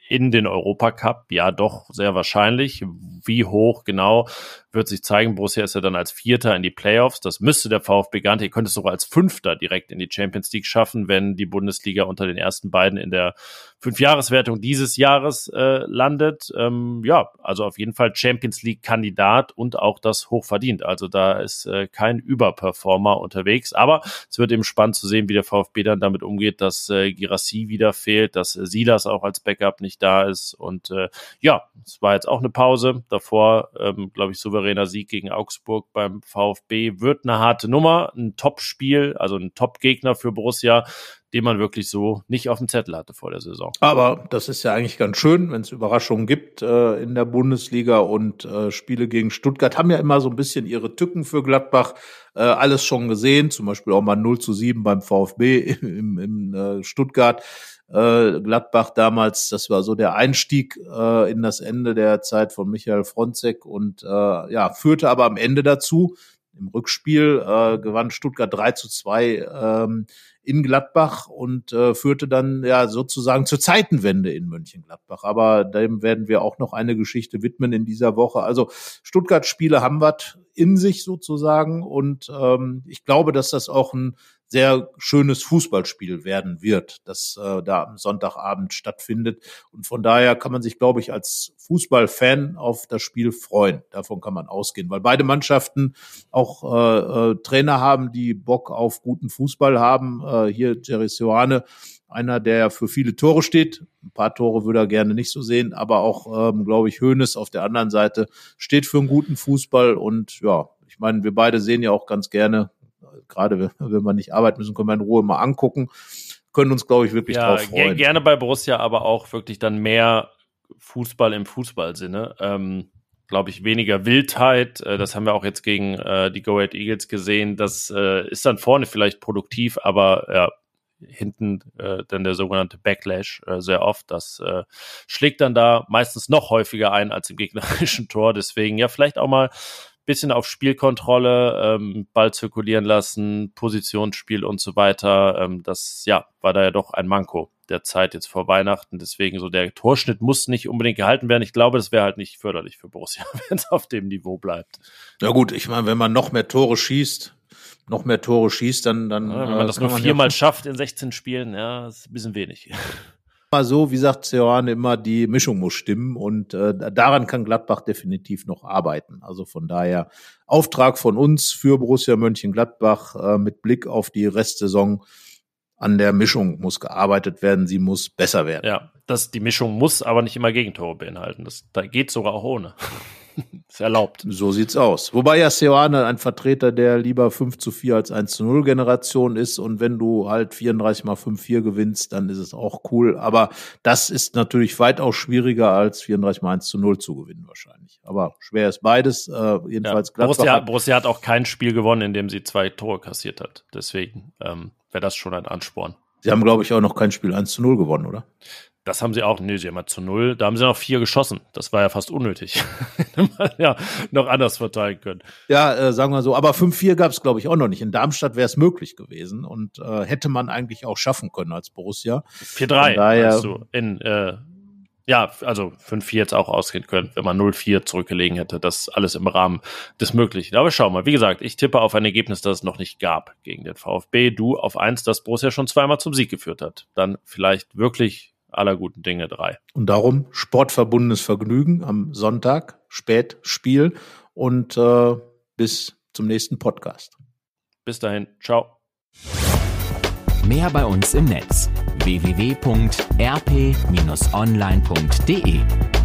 in den Europacup. Ja, doch, sehr wahrscheinlich. Wie hoch genau wird sich zeigen. Borussia ist ja dann als Vierter in die Playoffs. Das müsste der VfB gar nicht. Ihr könnte es sogar als Fünfter direkt in die Champions League schaffen, wenn die Bundesliga unter den ersten beiden in der Fünfjahreswertung dieses Jahres äh, landet. Ähm, ja, also auf jeden Fall Champions League-Kandidat und auch das hochverdient. Also da ist äh, kein Überperformer unterwegs. Aber es wird eben spannend zu sehen, wie der VfB dann damit umgeht, dass äh, Girassi wieder fehlt, dass äh, Silas auch als Backup nicht nicht da ist. Und äh, ja, es war jetzt auch eine Pause. Davor, ähm, glaube ich, souveräner Sieg gegen Augsburg beim VfB wird eine harte Nummer, ein Top-Spiel, also ein Top-Gegner für Borussia den man wirklich so nicht auf dem Zettel hatte vor der Saison. Aber das ist ja eigentlich ganz schön, wenn es Überraschungen gibt äh, in der Bundesliga und äh, Spiele gegen Stuttgart haben ja immer so ein bisschen ihre Tücken für Gladbach. Äh, alles schon gesehen, zum Beispiel auch mal 0 zu 7 beim VfB im, im äh, Stuttgart. Äh, Gladbach damals, das war so der Einstieg äh, in das Ende der Zeit von Michael Fronzek und äh, ja, führte aber am Ende dazu, im Rückspiel äh, gewann Stuttgart 3 zu 2 ähm, in Gladbach und äh, führte dann ja sozusagen zur Zeitenwende in Mönchengladbach. Aber dem werden wir auch noch eine Geschichte widmen in dieser Woche. Also Stuttgart-Spiele haben was in sich sozusagen und ähm, ich glaube, dass das auch ein sehr schönes Fußballspiel werden wird, das äh, da am Sonntagabend stattfindet. Und von daher kann man sich, glaube ich, als Fußballfan auf das Spiel freuen. Davon kann man ausgehen, weil beide Mannschaften auch äh, äh, Trainer haben, die Bock auf guten Fußball haben. Äh, hier Jerry Sioane, einer, der für viele Tore steht. Ein paar Tore würde er gerne nicht so sehen, aber auch, ähm, glaube ich, Hoeneß auf der anderen Seite steht für einen guten Fußball und ja, ich meine, wir beide sehen ja auch ganz gerne gerade wenn wir nicht arbeiten müssen, können wir in Ruhe mal angucken. Können uns, glaube ich, wirklich ja, drauf freuen. Gerne bei Borussia, aber auch wirklich dann mehr Fußball im Fußballsinne. Ähm, glaube ich, weniger Wildheit. Äh, das haben wir auch jetzt gegen äh, die Go Ahead Eagles gesehen. Das äh, ist dann vorne vielleicht produktiv, aber ja, hinten äh, dann der sogenannte Backlash äh, sehr oft. Das äh, schlägt dann da meistens noch häufiger ein als im gegnerischen Tor. Deswegen ja, vielleicht auch mal bisschen auf Spielkontrolle, ähm, Ball zirkulieren lassen, Positionsspiel und so weiter. Ähm, das ja war da ja doch ein Manko der Zeit jetzt vor Weihnachten. Deswegen so der Torschnitt muss nicht unbedingt gehalten werden. Ich glaube, das wäre halt nicht förderlich für Borussia, wenn es auf dem Niveau bleibt. Ja gut, ich meine, wenn man noch mehr Tore schießt, noch mehr Tore schießt, dann dann ja, wenn man äh, das nur viermal ja schafft in 16 Spielen, ja, ist ein bisschen wenig mal so, wie sagt Seoane immer, die Mischung muss stimmen und äh, daran kann Gladbach definitiv noch arbeiten. Also von daher Auftrag von uns für Borussia Mönchengladbach äh, mit Blick auf die Restsaison. An der Mischung muss gearbeitet werden, sie muss besser werden. Ja, das, die Mischung muss aber nicht immer Gegentore beinhalten. Das da geht sogar auch ohne. ist erlaubt. So sieht's aus. Wobei ja Seoane ein Vertreter der lieber 5 zu 4 als 1 zu 0 Generation ist. Und wenn du halt 34 mal 5-4 gewinnst, dann ist es auch cool. Aber das ist natürlich weitaus schwieriger als 34 mal 1 zu 0 zu gewinnen wahrscheinlich. Aber schwer ist beides. Äh, jedenfalls ja, Borussia, Borussia hat auch kein Spiel gewonnen, in dem sie zwei Tore kassiert hat. Deswegen ähm, wäre das schon ein Ansporn. Sie haben, glaube ich, auch noch kein Spiel 1 zu 0 gewonnen, oder? Das haben sie auch. Nee, sie haben mal zu null. Da haben sie noch vier geschossen. Das war ja fast unnötig. ja, noch anders verteilen können. Ja, äh, sagen wir so. Aber 5-4 gab es, glaube ich, auch noch nicht. In Darmstadt wäre es möglich gewesen und äh, hätte man eigentlich auch schaffen können als Borussia. 4-3, meinst du? In, äh, ja, also 5-4 jetzt auch ausgehen können, wenn man 0-4 zurückgelegen hätte. Das alles im Rahmen des Möglichen. Aber schau mal, wie gesagt, ich tippe auf ein Ergebnis, das es noch nicht gab gegen den VfB. Du auf eins, das Borussia schon zweimal zum Sieg geführt hat. Dann vielleicht wirklich aller guten Dinge drei. Und darum sportverbundenes Vergnügen am Sonntag, Spätspiel und äh, bis zum nächsten Podcast. Bis dahin, ciao. Mehr bei uns im Netz www.rp-online.de